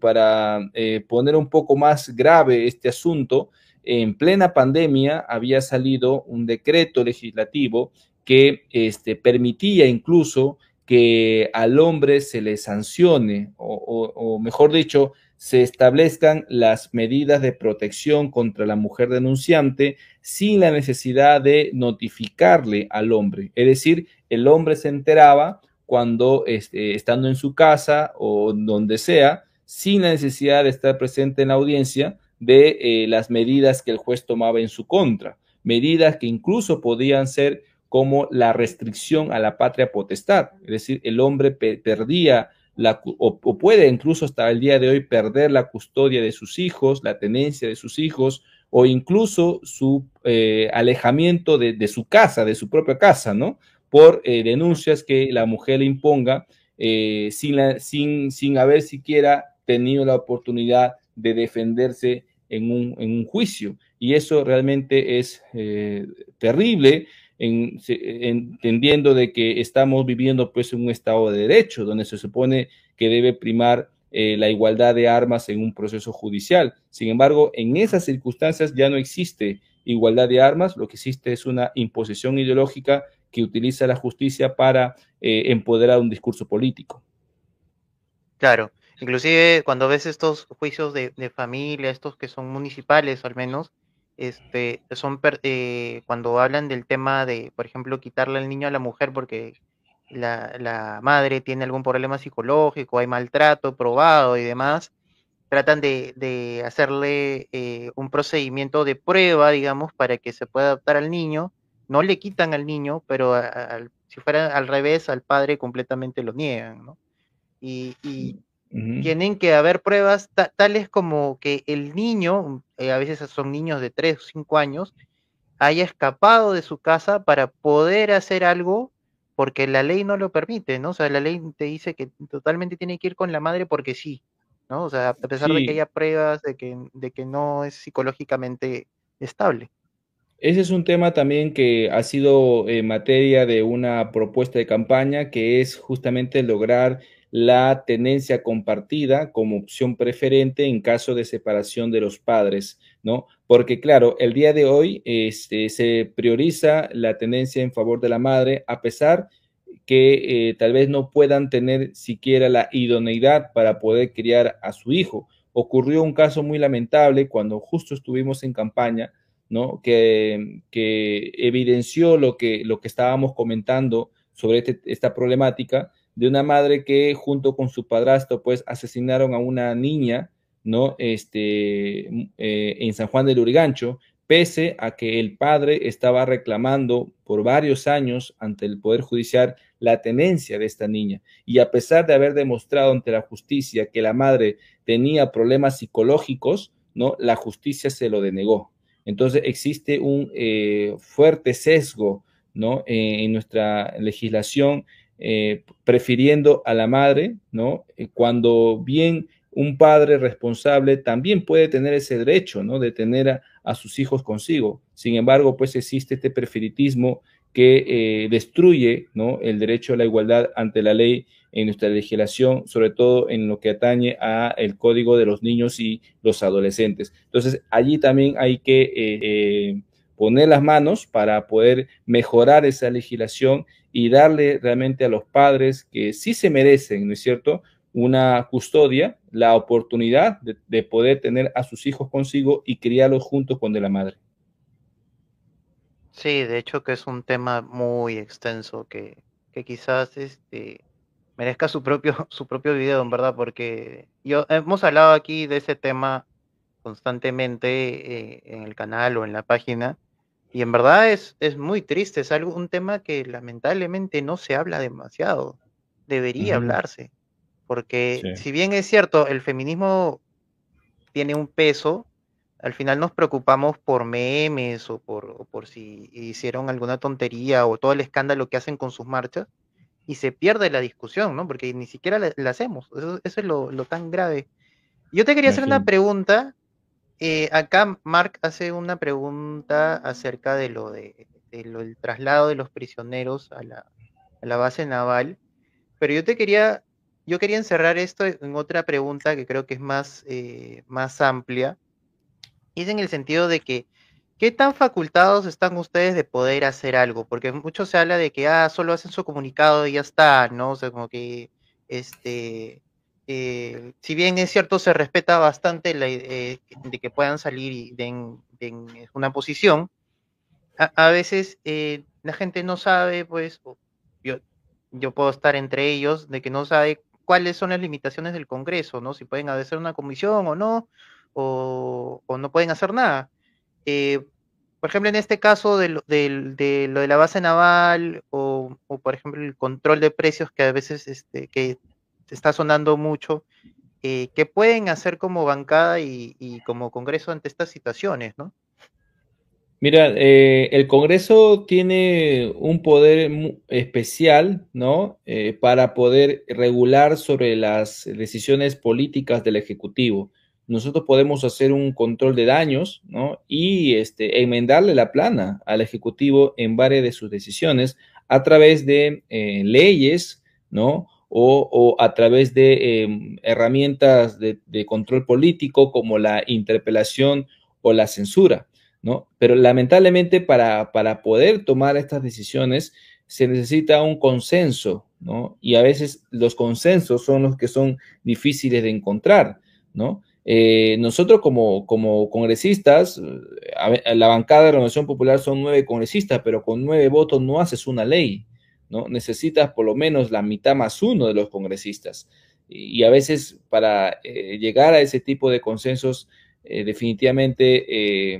para eh, poner un poco más grave este asunto, en plena pandemia había salido un decreto legislativo que este, permitía incluso que al hombre se le sancione, o mejor dicho, se establezcan las medidas de protección contra la mujer denunciante sin la necesidad de notificarle al hombre. Es decir, el hombre se enteraba cuando este, estando en su casa o donde sea, sin la necesidad de estar presente en la audiencia de eh, las medidas que el juez tomaba en su contra, medidas que incluso podían ser como la restricción a la patria potestad, es decir, el hombre perdía o, puede incluso hasta el día de hoy perder la custodia de sus hijos, la tenencia de sus hijos, o incluso su eh, alejamiento de, su casa, de su propia casa, ¿no? Por eh, denuncias que la mujer le imponga eh, sin, sin, sin haber siquiera tenido la oportunidad de defenderse en un, en un juicio. Y eso realmente es terrible entendiendo de que estamos viviendo pues en un estado de derecho, donde se supone que debe primar eh, la igualdad de armas en un proceso judicial. Sin embargo, en esas circunstancias ya no existe igualdad de armas, lo que existe es una imposición ideológica que utiliza la justicia para eh, empoderar un discurso político. Claro, inclusive cuando ves estos juicios de, de familia, estos que son municipales al menos, este, son eh, cuando hablan del tema de, por ejemplo, quitarle al niño a la mujer porque la, madre tiene algún problema psicológico, hay maltrato probado y demás, tratan de, hacerle eh, un procedimiento de prueba, digamos, para que se pueda adoptar al niño. No le quitan al niño, pero si fuera al revés, al padre completamente lo niegan, ¿no? Y, y tienen que haber pruebas tales como que el niño, eh, a veces son niños de 3 o 5 años, haya escapado de su casa para poder hacer algo porque la ley no lo permite, ¿no? O sea, la ley te dice que totalmente tiene que ir con la madre porque sí, ¿no? O sea, a pesar de que haya pruebas de que, de que no es psicológicamente estable. Ese es un tema también que ha sido eh, materia de una propuesta de campaña, que es justamente lograr la tenencia compartida como opción preferente en caso de separación de los padres, ¿no? Porque claro, el día de hoy este, se prioriza la tenencia en favor de la madre, a pesar que eh, tal vez no puedan tener siquiera la idoneidad para poder criar a su hijo. Ocurrió un caso muy lamentable cuando justo estuvimos en campaña, ¿no? Que, evidenció lo que, lo que estábamos comentando sobre este, esta problemática de una madre que junto con su padrastro pues asesinaron a una niña, ¿no? Este, eh, en San Juan del Urigancho, pese a que el padre estaba reclamando por varios años ante el Poder Judicial la tenencia de esta niña. Y a pesar de haber demostrado ante la justicia que la madre tenía problemas psicológicos, ¿no? La justicia se lo denegó. Entonces existe un eh, fuerte sesgo, ¿no? Eh, en nuestra legislación, eh, prefiriendo a la madre, ¿no? cuando bien un padre responsable también puede tener ese derecho, ¿no? De tener a, sus hijos consigo. Sin embargo, pues existe este preferitismo que eh, destruye ¿no? el derecho a la igualdad ante la ley en nuestra legislación, sobre todo en lo que atañe a el código de los niños y los adolescentes. Entonces, allí también hay que eh, eh, poner las manos para poder mejorar esa legislación y darle realmente a los padres que sí se merecen, ¿no es cierto?, una custodia, la oportunidad de, de poder tener a sus hijos consigo y criarlos juntos con de la madre. Sí, de hecho que es un tema muy extenso que, que quizás este merezca su propio, su propio video, en verdad, porque yo hemos hablado aquí de ese tema constantemente eh, en el canal o en la página, y en verdad es, es muy triste, es algo, un tema que lamentablemente no se habla demasiado, debería hablarse, porque si bien es cierto, el feminismo tiene un peso, al final nos preocupamos por memes o por, por si hicieron alguna tontería o todo el escándalo que hacen con sus marchas y se pierde la discusión, ¿no? Porque ni siquiera la, hacemos. Eso, es lo, tan grave. Yo te quería hacer una pregunta. Eh, acá Mark hace una pregunta acerca de lo de, del traslado de los prisioneros a la, a la, base naval, pero yo te quería, yo quería encerrar esto en otra pregunta que creo que es más, eh, más amplia y es en el sentido de que, ¿qué tan facultados están ustedes de poder hacer algo? Porque mucho se habla de que, ah, solo hacen su comunicado y ya está, ¿no? O sea, como que, este, eh, si bien es cierto, se respeta bastante la, eh, de que puedan salir y den, una posición, a, veces eh, la gente no sabe, pues, yo, yo puedo estar entre ellos, de que no sabe cuáles son las limitaciones del Congreso, ¿no? Si pueden hacer una comisión o no, o, no pueden hacer nada. Eh, por ejemplo, en este caso de lo de, lo de la base naval o, por ejemplo, el control de precios que a veces este, que está sonando mucho, eh, ¿qué pueden hacer como bancada y, como Congreso ante estas situaciones, no? Mira, eh, el Congreso tiene un poder especial, ¿no? para poder regular sobre las decisiones políticas del Ejecutivo nosotros podemos hacer un control de daños ¿no? y este, enmendarle la plana al Ejecutivo en varias de sus decisiones a través de eh, leyes ¿no? O, a través de em, herramientas de, control político como la interpelación o la censura. ¿no? Pero lamentablemente para, para poder tomar estas decisiones se necesita un consenso, ¿no? Y a veces los consensos son los que son difíciles de encontrar, ¿no? Eh, nosotros como, como congresistas, la bancada de Renovación Popular son nueve congresistas, pero con nueve votos no haces una ley, ¿no? Necesitas por lo menos la mitad más uno de los congresistas. Y, a veces para eh, llegar a ese tipo de consensos, eh, definitivamente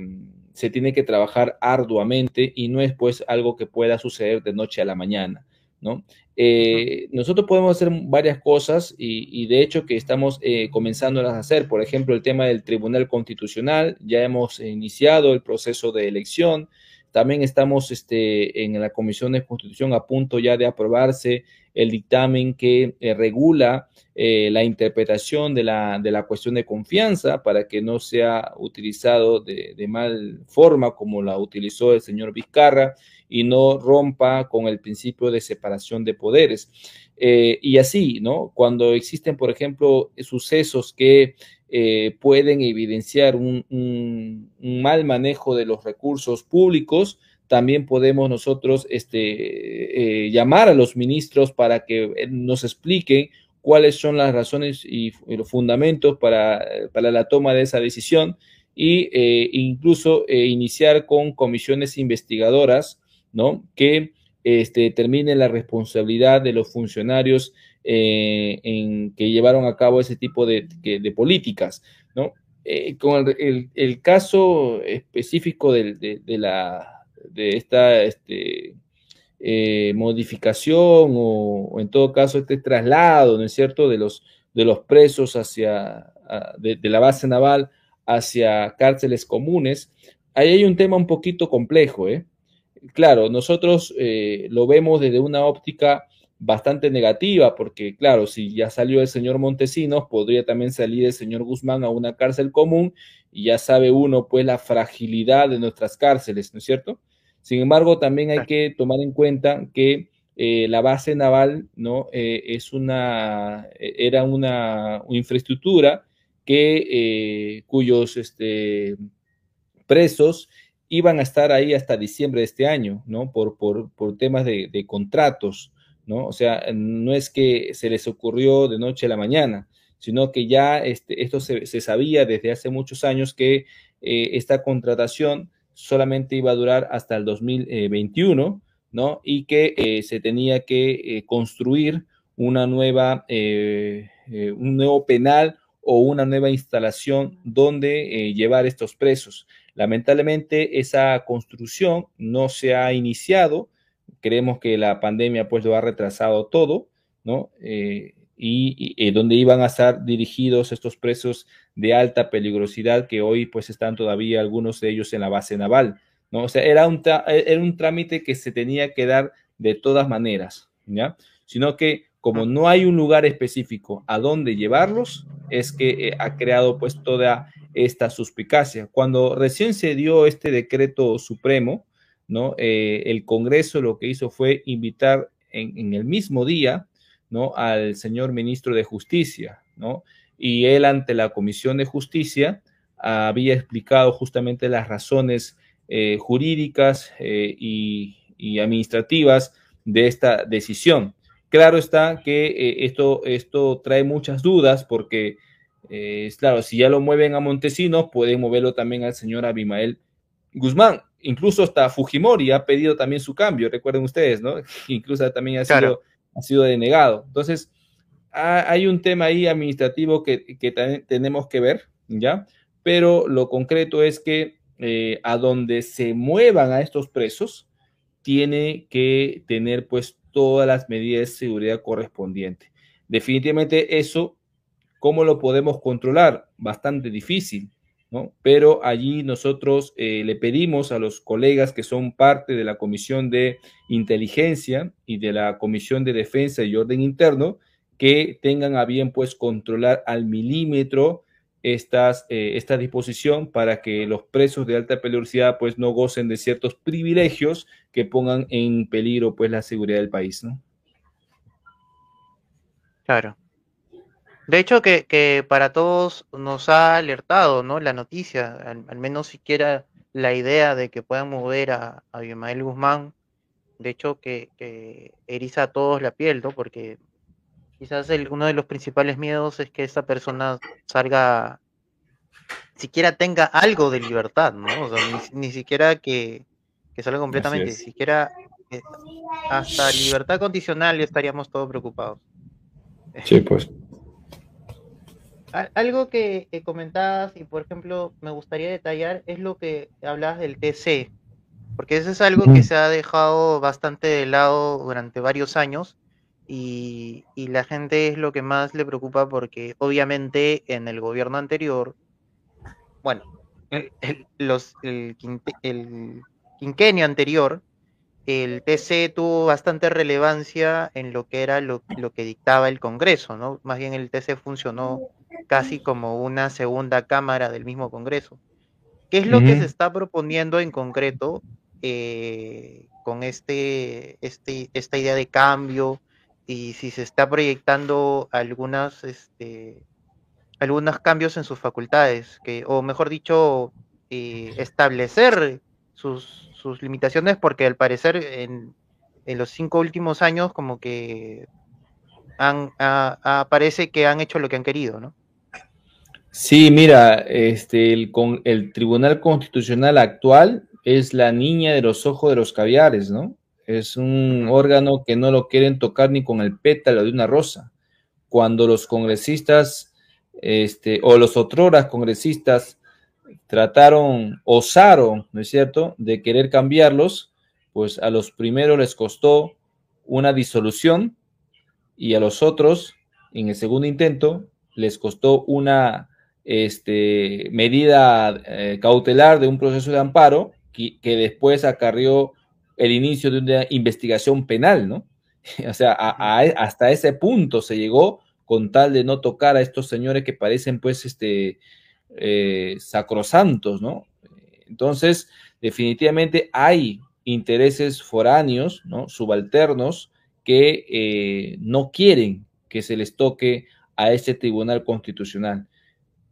se tiene que trabajar arduamente y no es pues algo que pueda suceder de noche a la mañana. ¿no? Eh, nosotros podemos hacer varias cosas y, de hecho que estamos eh, comenzando a hacer, por ejemplo, el tema del Tribunal Constitucional, ya hemos iniciado el proceso de elección, también estamos este, en la Comisión de Constitución a punto ya de aprobarse el dictamen que eh, regula la interpretación de la, de la, cuestión de confianza para que no sea utilizado de, de mal forma como la utilizó el señor Vizcarra y no rompa con el principio de separación de poderes. Eh, y así, ¿no? Cuando existen, por ejemplo, sucesos que eh, pueden evidenciar un, mal manejo de los recursos públicos, también podemos nosotros este, eh, llamar a los ministros para que nos expliquen cuáles son las razones y, los fundamentos para, para, la toma de esa decisión e incluso iniciar con comisiones investigadoras ¿no? Que este, determine la responsabilidad de los funcionarios eh, en, que llevaron a cabo ese tipo de, políticas, ¿no? Eh, con el, caso específico de, la, de esta este, eh, modificación o, en todo caso este traslado, ¿no es cierto?, de los, de los presos hacia, de, la base naval hacia cárceles comunes, ahí hay un tema un poquito complejo, ¿eh? Claro, nosotros lo vemos desde una óptica bastante negativa, porque claro, si ya salió el señor Montesinos, podría también salir el señor Guzmán a una cárcel común y ya sabe uno pues la fragilidad de nuestras cárceles, ¿no es cierto? Sin embargo, también hay que tomar en cuenta que eh, la base naval no eh, es una e, era una, infraestructura que eh, cuyos este, presos iban a estar ahí hasta diciembre de este año, ¿no? Por, por, por temas de, contratos. ¿no? O sea, no es que se les ocurrió de noche a la mañana, sino que ya este, esto se, sabía desde hace muchos años que eh, esta contratación solamente iba a durar hasta el 2021, ¿no? Y que eh, se tenía que eh, construir una nueva, un nuevo penal o una nueva instalación donde llevar estos presos. Lamentablemente esa construcción no se ha iniciado, Creemos que la pandemia pues lo ha retrasado todo, ¿no? Eh, y, eh, donde iban a estar dirigidos estos presos de alta peligrosidad que hoy pues están todavía algunos de ellos en la base naval, ¿no? O sea, era un, era un trámite que se tenía que dar de todas maneras, ¿ya? Sino que como no hay un lugar específico a dónde llevarlos, es que eh, ha creado pues toda esta suspicacia. Cuando recién se dio este decreto supremo, ¿no? Eh, el Congreso lo que hizo fue invitar en, el mismo día, ¿no? Al señor ministro de Justicia, ¿no? Y él ante la Comisión de Justicia había explicado justamente las razones eh, jurídicas eh, y, administrativas de esta decisión. Claro está que esto, esto trae muchas dudas porque, claro, si ya lo mueven a Montesinos, pueden moverlo también al señor Abimael Guzmán incluso hasta Fujimori ha pedido también su cambio, recuerden ustedes, ¿no? Incluso también ha sido, ha sido denegado. Entonces, hay un tema ahí administrativo que, también tenemos que ver, ¿ya? Pero lo concreto es que eh, a donde se muevan a estos presos, tiene que tener pues todas las medidas de seguridad correspondientes. Definitivamente eso, ¿cómo lo podemos controlar? Bastante difícil. Pero allí nosotros eh, le pedimos a los colegas que son parte de la Comisión de Inteligencia y de la Comisión de Defensa y Orden Interno que tengan a bien pues controlar al milímetro eh, esta disposición para que los presos de alta peligrosidad pues no gocen de ciertos privilegios que pongan en peligro pues la seguridad del país, ¿no? Claro. De hecho, que, para todos nos ha alertado, ¿no? La noticia, al, menos siquiera la idea de que puedan mover a, a Guzmán, de hecho, que, eriza a todos la piel, ¿no? Porque quizás uno de los principales miedos es que esta persona salga, siquiera tenga algo de libertad, ¿no? Sea, ni, siquiera que, salga completamente, ni siquiera eh, hasta libertad condicional estaríamos todos preocupados. Sí, pues. Algo que, comentabas y por ejemplo me gustaría detallar es lo que hablabas del TC, porque eso es algo que se ha dejado bastante de lado durante varios años y, la gente es lo que más le preocupa porque obviamente en el gobierno anterior, bueno, el, los, el, el quinquenio anterior, el TC tuvo bastante relevancia en lo que era lo, lo, que dictaba el Congreso, ¿no? Más bien el TC funcionó casi como una segunda cámara del mismo Congreso. ¿Qué es lo que se está proponiendo en concreto eh, con este, este, esta idea de cambio y si se está proyectando algunas, este, algunos cambios en sus facultades, que, o mejor dicho, eh, establecer sus, sus, limitaciones, porque al parecer en, en, los cinco últimos años como que han, parece que han hecho lo que han querido, ¿no? Sí, mira, este, el, con, el Tribunal Constitucional actual es la niña de los ojos de los caviares, ¿no? Es un órgano que no lo quieren tocar ni con el pétalo de una rosa. Cuando los congresistas, este, o los otroras congresistas, trataron, osaron, ¿no es cierto?, de querer cambiarlos, pues a los primeros les costó una disolución y a los otros, en el segundo intento, les costó una este, medida eh, cautelar de un proceso de amparo que, después acarrió el inicio de una investigación penal, ¿no? o sea, hasta ese punto se llegó con tal de no tocar a estos señores que parecen pues este eh, sacrosantos, ¿no? Entonces, definitivamente hay intereses foráneos, ¿no? Subalternos que eh, no quieren que se les toque a este tribunal constitucional.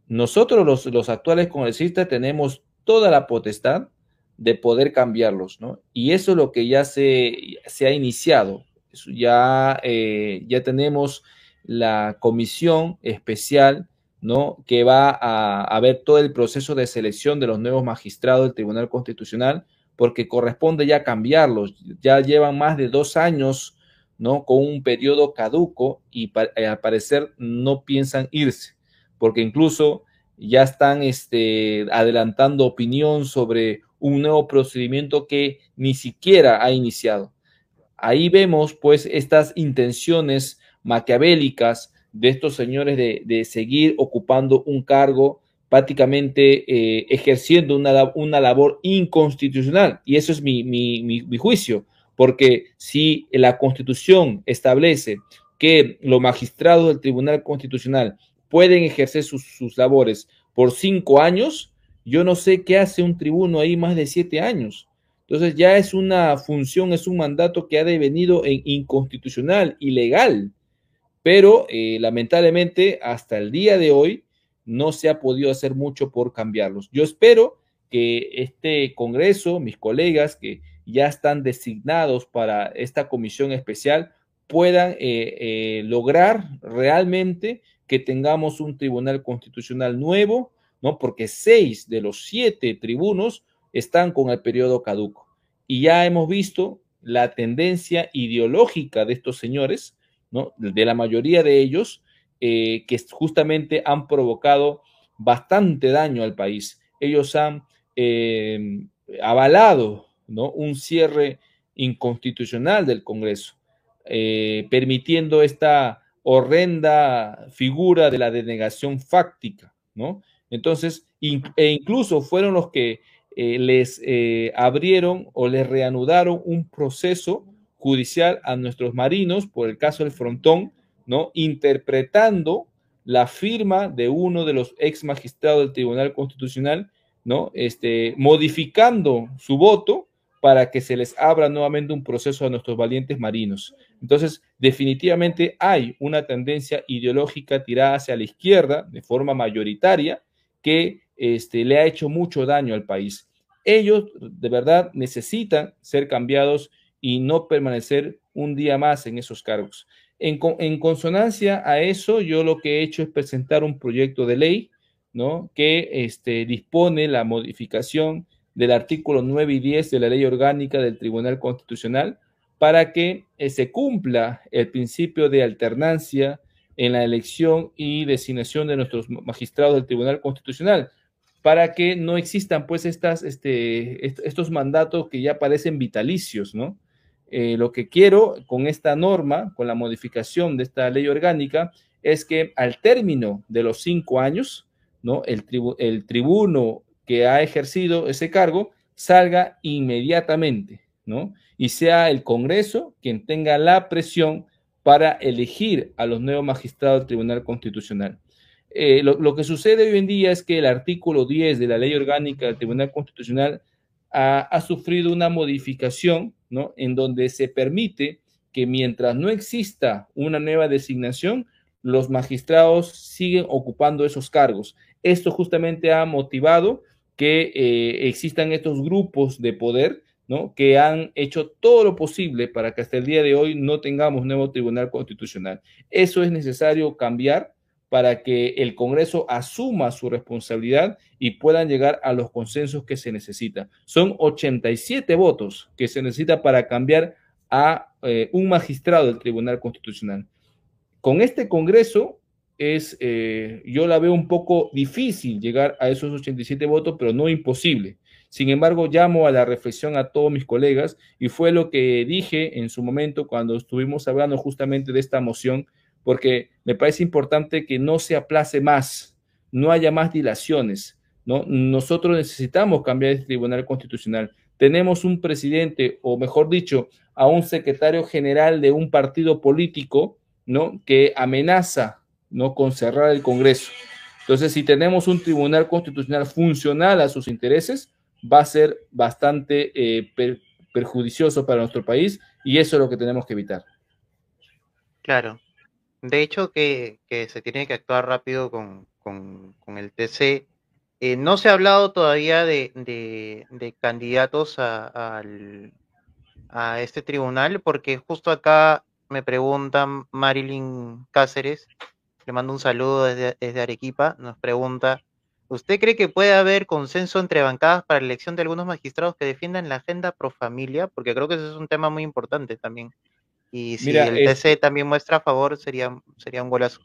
Nosotros, los, los actuales congresistas, tenemos toda la potestad de poder cambiarlos, ¿no? Y eso es lo que ya se, se ha iniciado. Ya, eh, ya tenemos la comisión especial, ¿no? Que va a, a, ver todo el proceso de selección de los nuevos magistrados del Tribunal Constitucional, porque corresponde ya cambiarlos. Ya llevan más de dos años, ¿no? Con un periodo caduco y eh, al parecer no piensan irse, porque incluso ya están este, adelantando opinión sobre un nuevo procedimiento que ni siquiera ha iniciado. Ahí vemos pues estas intenciones maquiavélicas de estos señores de, seguir ocupando un cargo prácticamente eh, ejerciendo una, una, labor inconstitucional. Y eso es mi, mi, mi, juicio, porque si la constitución establece que los magistrados del Tribunal Constitucional pueden ejercer sus, sus labores por cinco años, yo no sé qué hace un tribuno ahí más de siete años. Entonces ya es una función, es un mandato que ha devenido en inconstitucional, ilegal. Pero eh, lamentablemente hasta el día de hoy no se ha podido hacer mucho por cambiarlos. Yo espero que este Congreso, mis colegas que ya están designados para esta comisión especial, puedan eh, eh, lograr realmente que tengamos un tribunal constitucional nuevo, ¿no? Porque seis de los siete tribunos están con el periodo caduco. Y ya hemos visto la tendencia ideológica de estos señores, De la mayoría de ellos, eh, que justamente han provocado bastante daño al país. Ellos han eh, avalado. Un cierre inconstitucional del Congreso, eh, permitiendo esta horrenda figura de la denegación fáctica. Entonces, e incluso fueron los que eh, les abrieron o les reanudaron un proceso judicial a nuestros marinos por el caso del frontón, ¿no? Interpretando la firma de uno de los ex magistrados del Tribunal Constitucional, ¿no? Este, modificando su voto para que se les abra nuevamente un proceso a nuestros valientes marinos. Entonces, definitivamente hay una tendencia ideológica tirada hacia la izquierda de forma mayoritaria, que este, le ha hecho mucho daño al país. Ellos de verdad necesitan ser cambiados y no permanecer un día más en esos cargos. En, en, consonancia a eso, yo lo que he hecho es presentar un proyecto de ley, ¿no? Que este, dispone la modificación del artículo 9 y 10 de la ley orgánica del Tribunal Constitucional para que eh, se cumpla el principio de alternancia en la elección y designación de nuestros magistrados del Tribunal Constitucional, para que no existan pues estas, este, estos mandatos que ya parecen vitalicios, ¿no? Eh, lo que quiero con esta norma, con la modificación de esta ley orgánica, es que al término de los cinco años, ¿no? El, el tribuno que ha ejercido ese cargo salga inmediatamente, ¿no? Y sea el Congreso quien tenga la presión para elegir a los nuevos magistrados del Tribunal Constitucional. Eh, lo, que sucede hoy en día es que el artículo 10 de la ley orgánica del Tribunal Constitucional ha, sufrido una modificación, ¿no? En donde se permite que mientras no exista una nueva designación, los magistrados siguen ocupando esos cargos. Esto justamente ha motivado que eh, existan estos grupos de poder que han hecho todo lo posible para que hasta el día de hoy no tengamos nuevo tribunal constitucional. Eso es necesario cambiar para que el Congreso asuma su responsabilidad y puedan llegar a los consensos que se necesitan. Son 87 votos que se necesita para cambiar a eh, un magistrado del Tribunal Constitucional. Con este Congreso es, eh, yo la veo un poco difícil llegar a esos 87 votos, pero no imposible. Sin embargo, llamo a la reflexión a todos mis colegas y fue lo que dije en su momento cuando estuvimos hablando justamente de esta moción, porque me parece importante que no se aplace más, no haya más dilaciones. ¿no? Nosotros necesitamos cambiar este Tribunal Constitucional. Tenemos un presidente, o mejor dicho, a un secretario general de un partido político, ¿no? Que amenaza, ¿no? Con cerrar el Congreso. Entonces, si tenemos un Tribunal Constitucional funcional a sus intereses, va a ser bastante eh, perjudicioso para nuestro país y eso es lo que tenemos que evitar. Claro. De hecho, que, se tiene que actuar rápido con, el TC. Eh, no se ha hablado todavía de, candidatos a, a, este tribunal, porque justo acá me preguntan Marilyn Cáceres, le mando un saludo desde, desde Arequipa, nos pregunta ¿Usted cree que puede haber consenso entre bancadas para la elección de algunos magistrados que defiendan la agenda pro familia? Porque creo que ese es un tema muy importante también. Y si el TC también muestra a favor, sería, sería un golazo.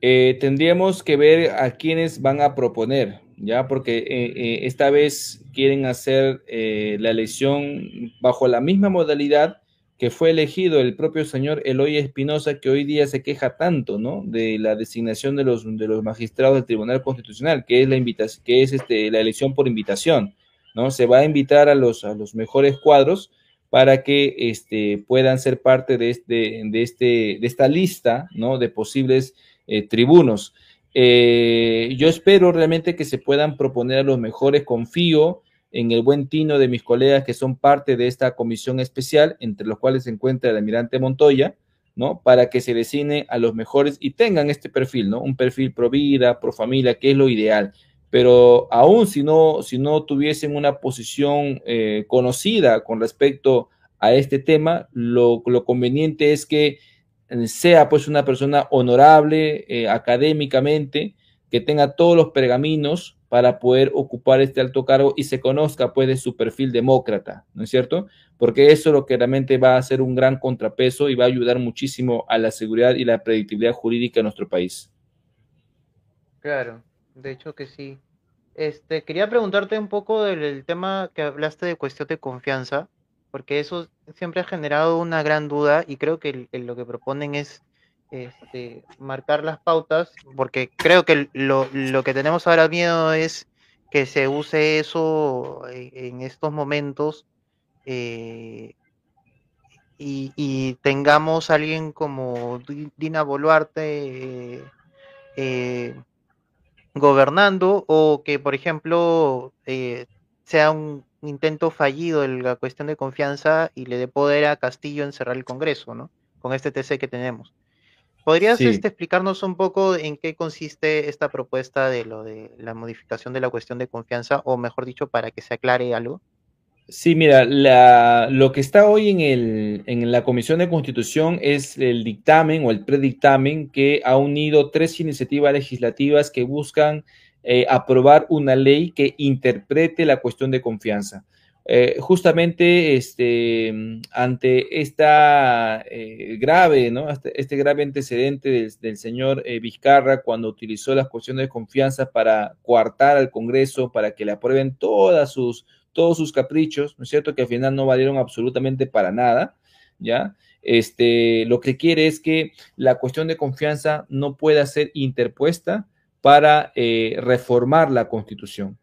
Eh, tendríamos que ver a quiénes van a proponer, ¿ya? Porque eh, eh, esta vez quieren hacer la elección bajo la misma modalidad que fue elegido el propio señor Eloy Espinosa, que hoy día se queja tanto, ¿no? De la designación de los, de los magistrados del Tribunal Constitucional, que es la invitación, que es este, la elección por invitación, ¿no? Se va a invitar a los, a los mejores cuadros para que este, puedan ser parte de, este, de, este, de esta lista, ¿no? De posibles eh, tribunos. Eh, yo espero realmente que se puedan proponer a los mejores, confío en el buen tino de mis colegas que son parte de esta comisión especial, entre los cuales se encuentra el almirante Montoya, ¿no? Para que se designe a los mejores y tengan este perfil, ¿no? Un perfil pro vida, pro familia, que es lo ideal. Pero aún si no, si no tuviesen una posición eh, conocida con respecto a este tema, lo, conveniente es que eh, sea pues una persona honorable eh, académicamente, que tenga todos los pergaminos para poder ocupar este alto cargo y se conozca pues de su perfil demócrata, ¿no es cierto? Porque eso lo que realmente va a ser un gran contrapeso y va a ayudar muchísimo a la seguridad y la predictibilidad jurídica de nuestro país. Claro, de hecho que sí. Este, quería preguntarte un poco del tema que hablaste de cuestión de confianza, porque eso siempre ha generado una gran duda y creo que lo que proponen es este, marcar las pautas, porque creo que lo, que tenemos ahora miedo es que se use eso en, estos momentos eh, y, tengamos alguien como Dina Boluarte eh, gobernando o que, por ejemplo, eh, sea un intento fallido en la cuestión de confianza y le dé poder a Castillo en cerrar el Congreso, ¿no? Con este TC que tenemos. ¿Podrías este, explicarnos un poco en qué consiste esta propuesta de lo de la modificación de la cuestión de confianza, o mejor dicho, para que se aclare algo? Sí, mira, lo que está hoy en, el, en la Comisión de Constitución es el dictamen o el predictamen que ha unido tres iniciativas legislativas que buscan eh, aprobar una ley que interprete la cuestión de confianza. Eh, justamente este, ante esta eh, grave, ¿no? Este, grave antecedente del, señor eh, Vizcarra cuando utilizó las cuestiones de confianza para coartar al Congreso, para que le aprueben todas sus, todos sus caprichos, ¿no es cierto? Que al final no valieron absolutamente para nada, ¿ya? Este, lo que quiere es que la cuestión de confianza no pueda ser interpuesta para reformar la Constitución.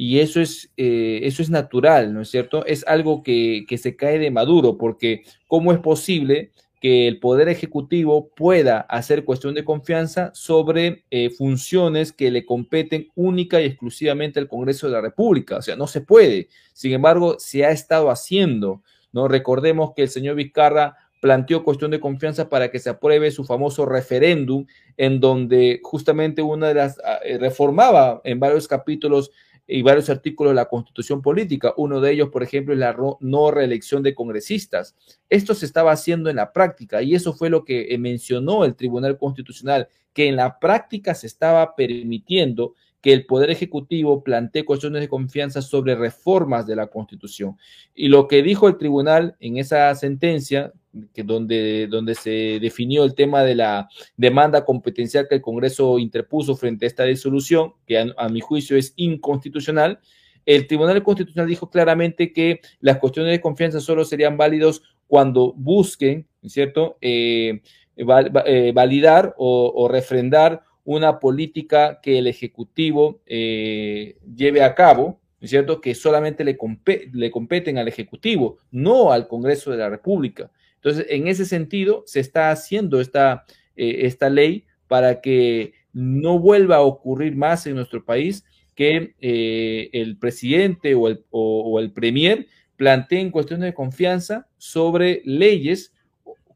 Y eso es, eh, eso es natural, ¿no es cierto? Es algo que, se cae de maduro, porque ¿cómo es posible que el Poder Ejecutivo pueda hacer cuestión de confianza sobre eh, funciones que le competen única y exclusivamente al Congreso de la República. O sea, no se puede. Sin embargo, se ha estado haciendo. ¿no? Recordemos que el señor Vizcarra planteó cuestión de confianza para que se apruebe su famoso referéndum, en donde justamente una de las ah, eh, reformaba en varios capítulos y varios artículos de la constitución política. Uno de ellos, por ejemplo, es la no reelección de congresistas. Esto se estaba haciendo en la práctica y eso fue lo que eh, mencionó el Tribunal Constitucional, que en la práctica se estaba permitiendo que el Poder Ejecutivo plantee cuestiones de confianza sobre reformas de la Constitución. Y lo que dijo el tribunal en esa sentencia, que donde, donde se definió el tema de la demanda competencial que el Congreso interpuso frente a esta disolución, que a, mi juicio es inconstitucional, el Tribunal Constitucional dijo claramente que las cuestiones de confianza solo serían válidos cuando busquen, ¿cierto?, eh, eh, validar o, refrendar una política que el Ejecutivo eh, lleve a cabo, ¿es cierto?, que solamente le, le competen al Ejecutivo, no al Congreso de la República. Entonces, en ese sentido, se está haciendo esta, eh, esta ley para que no vuelva a ocurrir más en nuestro país que el presidente o el, o el premier planteen cuestiones de confianza sobre leyes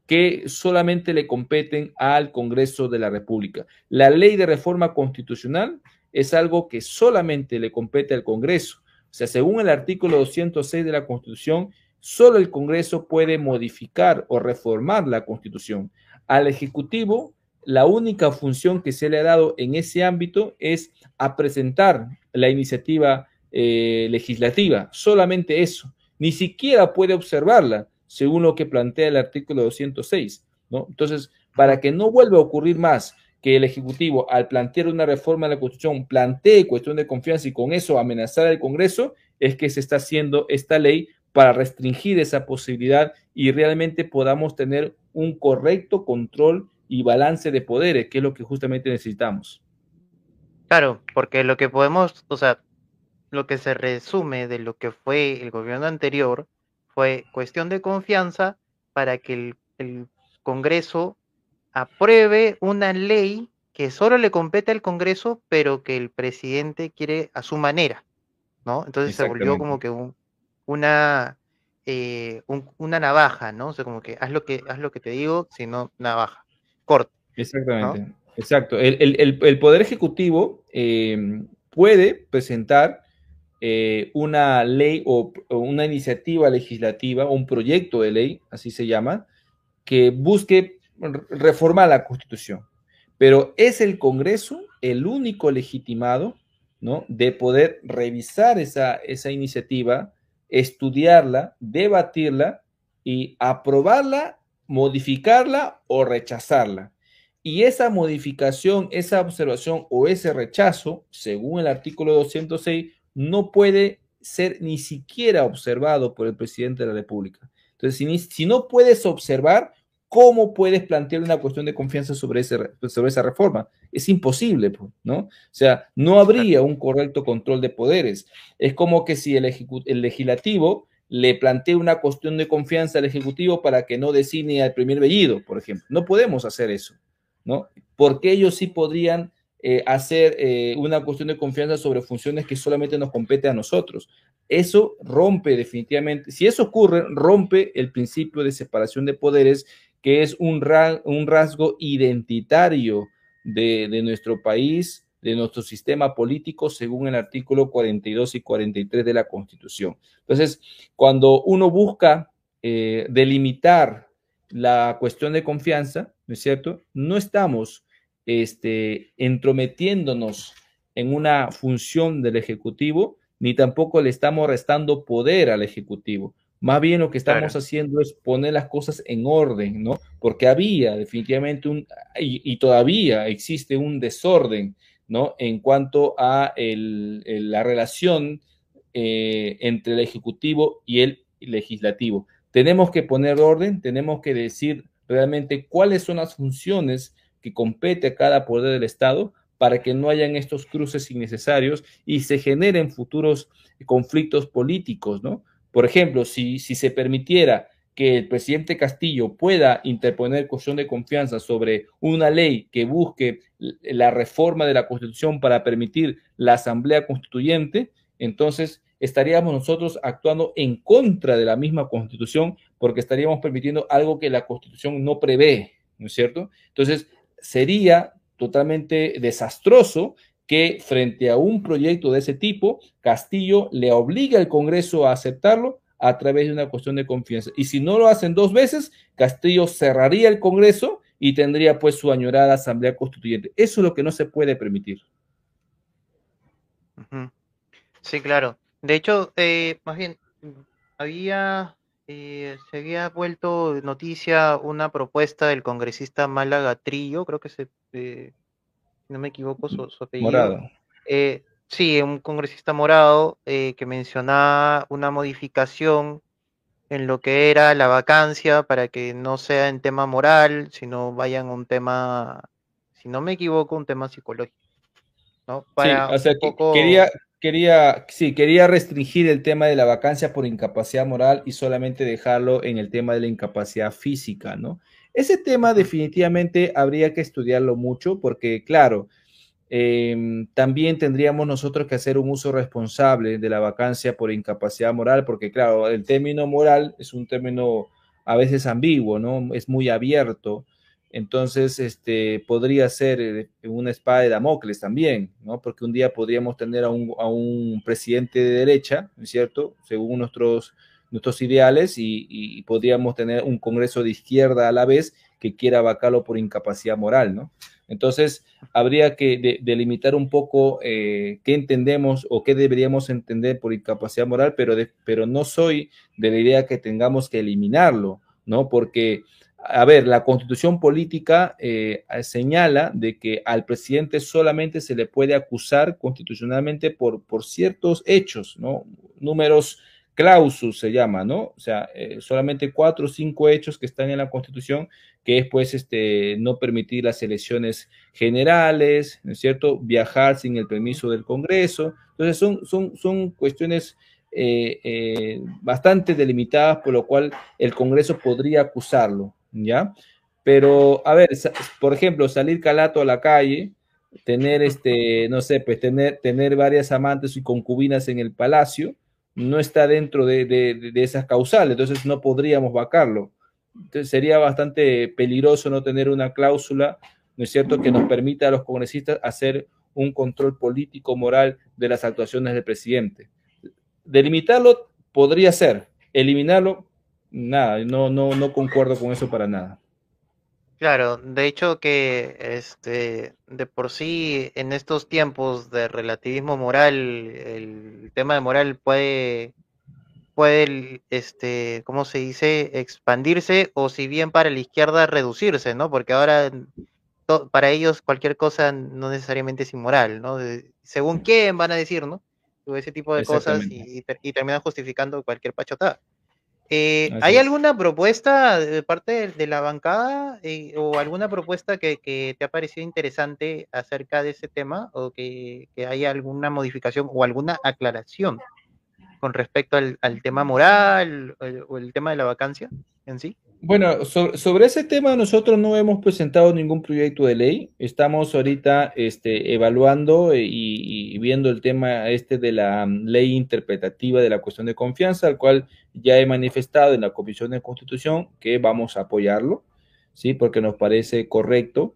que solamente le competen al Congreso de la República. La ley de reforma constitucional es algo que solamente le compete al Congreso. O sea, según el artículo 206 de la Constitución, solo el Congreso puede modificar o reformar la Constitución. Al Ejecutivo, la única función que se le ha dado en ese ámbito es a presentar la iniciativa eh, legislativa, solamente eso. Ni siquiera puede observarla según lo que plantea el artículo 206, ¿no? Entonces, para que no vuelva a ocurrir más que el Ejecutivo, al plantear una reforma de la Constitución, plantee cuestión de confianza y con eso amenazar al Congreso, es que se está haciendo esta ley para restringir esa posibilidad y realmente podamos tener un correcto control y balance de poderes, que es lo que justamente necesitamos. Claro, porque lo que podemos, o sea, lo que se resume de lo que fue el gobierno anterior fue cuestión de confianza para que el, Congreso apruebe una ley que solo le compete al Congreso, pero que el presidente quiere a su manera, ¿no? Entonces se volvió como que una, eh, una navaja, ¿no? O sea, como que haz lo que, haz lo que te digo, sino navaja, corto. Exactamente, exacto. El, Poder Ejecutivo eh, puede presentar eh, una ley o, una iniciativa legislativa, un proyecto de ley, así se llama, que busque reformar la Constitución. Pero es el Congreso el único legitimado, ¿no? De poder revisar esa, esa iniciativa, estudiarla, debatirla y aprobarla, modificarla o rechazarla. Y esa modificación, esa observación o ese rechazo, según el artículo 206, no puede ser ni siquiera observado por el presidente de la República. Entonces, si, no puedes observar, ¿cómo puedes plantear una cuestión de confianza sobre, ese, sobre esa reforma? Es imposible, pues, ¿no? O sea, no habría un correcto control de poderes. Es como que si el, el legislativo le plantea una cuestión de confianza al Ejecutivo para que no designe al primer Bellido, por ejemplo. No podemos hacer eso, ¿no? Porque ellos sí podrían eh, hacer eh, una cuestión de confianza sobre funciones que solamente nos compete a nosotros. Eso rompe definitivamente, si eso ocurre, rompe el principio de separación de poderes, que es un, rasgo identitario de, de nuestro país, de nuestro sistema político, según el artículo 42 y 43 de la Constitución. Entonces, cuando uno busca eh, delimitar la cuestión de confianza, ¿no es cierto? No estamos este, entrometiéndonos en una función del Ejecutivo, ni tampoco le estamos restando poder al Ejecutivo. Más bien lo que estamos haciendo es poner las cosas en orden, ¿no? Porque había definitivamente un, y, todavía existe un desorden, ¿no? En cuanto a la relación eh, entre el Ejecutivo y el Legislativo. Tenemos que poner orden, tenemos que decir realmente cuáles son las funciones que compete a cada poder del Estado para que no hayan estos cruces innecesarios y se generen futuros conflictos políticos, ¿no? Por ejemplo, si, si se permitiera que el presidente Castillo pueda interponer cuestión de confianza sobre una ley que busque la reforma de la Constitución para permitir la Asamblea Constituyente, entonces estaríamos nosotros actuando en contra de la misma Constitución porque estaríamos permitiendo algo que la Constitución no prevé, ¿no es cierto? Entonces, sería totalmente desastroso que frente a un proyecto de ese tipo, Castillo le obliga al Congreso a aceptarlo a través de una cuestión de confianza. Y si no lo hacen dos veces, Castillo cerraría el Congreso y tendría pues su añorada Asamblea Constituyente. Eso es lo que no se puede permitir. Sí, claro. De hecho, eh, más bien, había, eh, se había vuelto noticia una propuesta del congresista Málaga Trillo, creo que se, eh, no me equivoco su, su apellido. Morado. Eh, sí, un congresista morado eh, que mencionaba una modificación en lo que era la vacancia para que no sea en tema moral, sino vayan a un tema, si no me equivoco, un tema psicológico, ¿no? Sí, Para o sea, quería, quería, sí, quería restringir el tema de la vacancia por incapacidad moral y solamente dejarlo en el tema de la incapacidad física, ¿no? Ese tema definitivamente habría que estudiarlo mucho porque, claro, eh, también tendríamos nosotros que hacer un uso responsable de la vacancia por incapacidad moral, porque claro, el término moral es un término a veces ambiguo, ¿no? Es muy abierto. Entonces, este, podría ser eh, una espada de Damocles también, ¿no? Porque un día podríamos tener a un, a un presidente de derecha, ¿no es cierto? Según nuestros, nuestros ideales, y, podríamos tener un Congreso de izquierda a la vez que quiera vacarlo por incapacidad moral, ¿no? Entonces, habría que de, delimitar un poco eh, qué entendemos o qué deberíamos entender por incapacidad moral, pero, pero no soy de la idea que tengamos que eliminarlo, ¿no? Porque, a ver, la constitución política eh, señala de que al presidente solamente se le puede acusar constitucionalmente por, por ciertos hechos, ¿no? Números clausus se llama, ¿no? O sea, eh, solamente cuatro o cinco hechos que están en la Constitución, que es pues este, no permitir las elecciones generales, ¿no es cierto? Viajar sin el permiso del Congreso. Entonces son, son, son cuestiones eh, eh, bastante delimitadas, por lo cual el Congreso podría acusarlo, ¿ya? Pero, a ver, por ejemplo, salir calato a la calle, tener, este, no sé, pues tener, tener varias amantes y concubinas en el palacio, no está dentro de, de, de esas causales, entonces no podríamos vacarlo. Sería bastante peligroso no tener una cláusula, ¿no es cierto?, que nos permita a los congresistas hacer un control político moral de las actuaciones del presidente. Delimitarlo podría ser, eliminarlo, nada, no, no, no concuerdo con eso para nada. Claro, de hecho que este de por sí en estos tiempos de relativismo moral, el tema de moral puede puede este, ¿cómo se dice? expandirse o si bien para la izquierda reducirse, ¿no? Porque ahora to, para ellos cualquier cosa no necesariamente es inmoral, ¿no? De, según quién van a decir, ¿no? ese tipo de cosas y, y, y terminan justificando cualquier pachotada. Eh, ¿Hay alguna propuesta de parte de, de la bancada eh, o alguna propuesta que, que, te ha parecido interesante acerca de ese tema o que, que haya alguna modificación o alguna aclaración con respecto al, al tema moral o el, o el, tema de la vacancia en sí? Bueno, sobre, sobre, ese tema nosotros no hemos presentado ningún proyecto de ley. Estamos ahorita este, evaluando y, y, viendo el tema este de la ley interpretativa de la cuestión de confianza, al cual ya he manifestado en la Comisión de Constitución que vamos a apoyarlo, ¿sí? Porque nos parece correcto.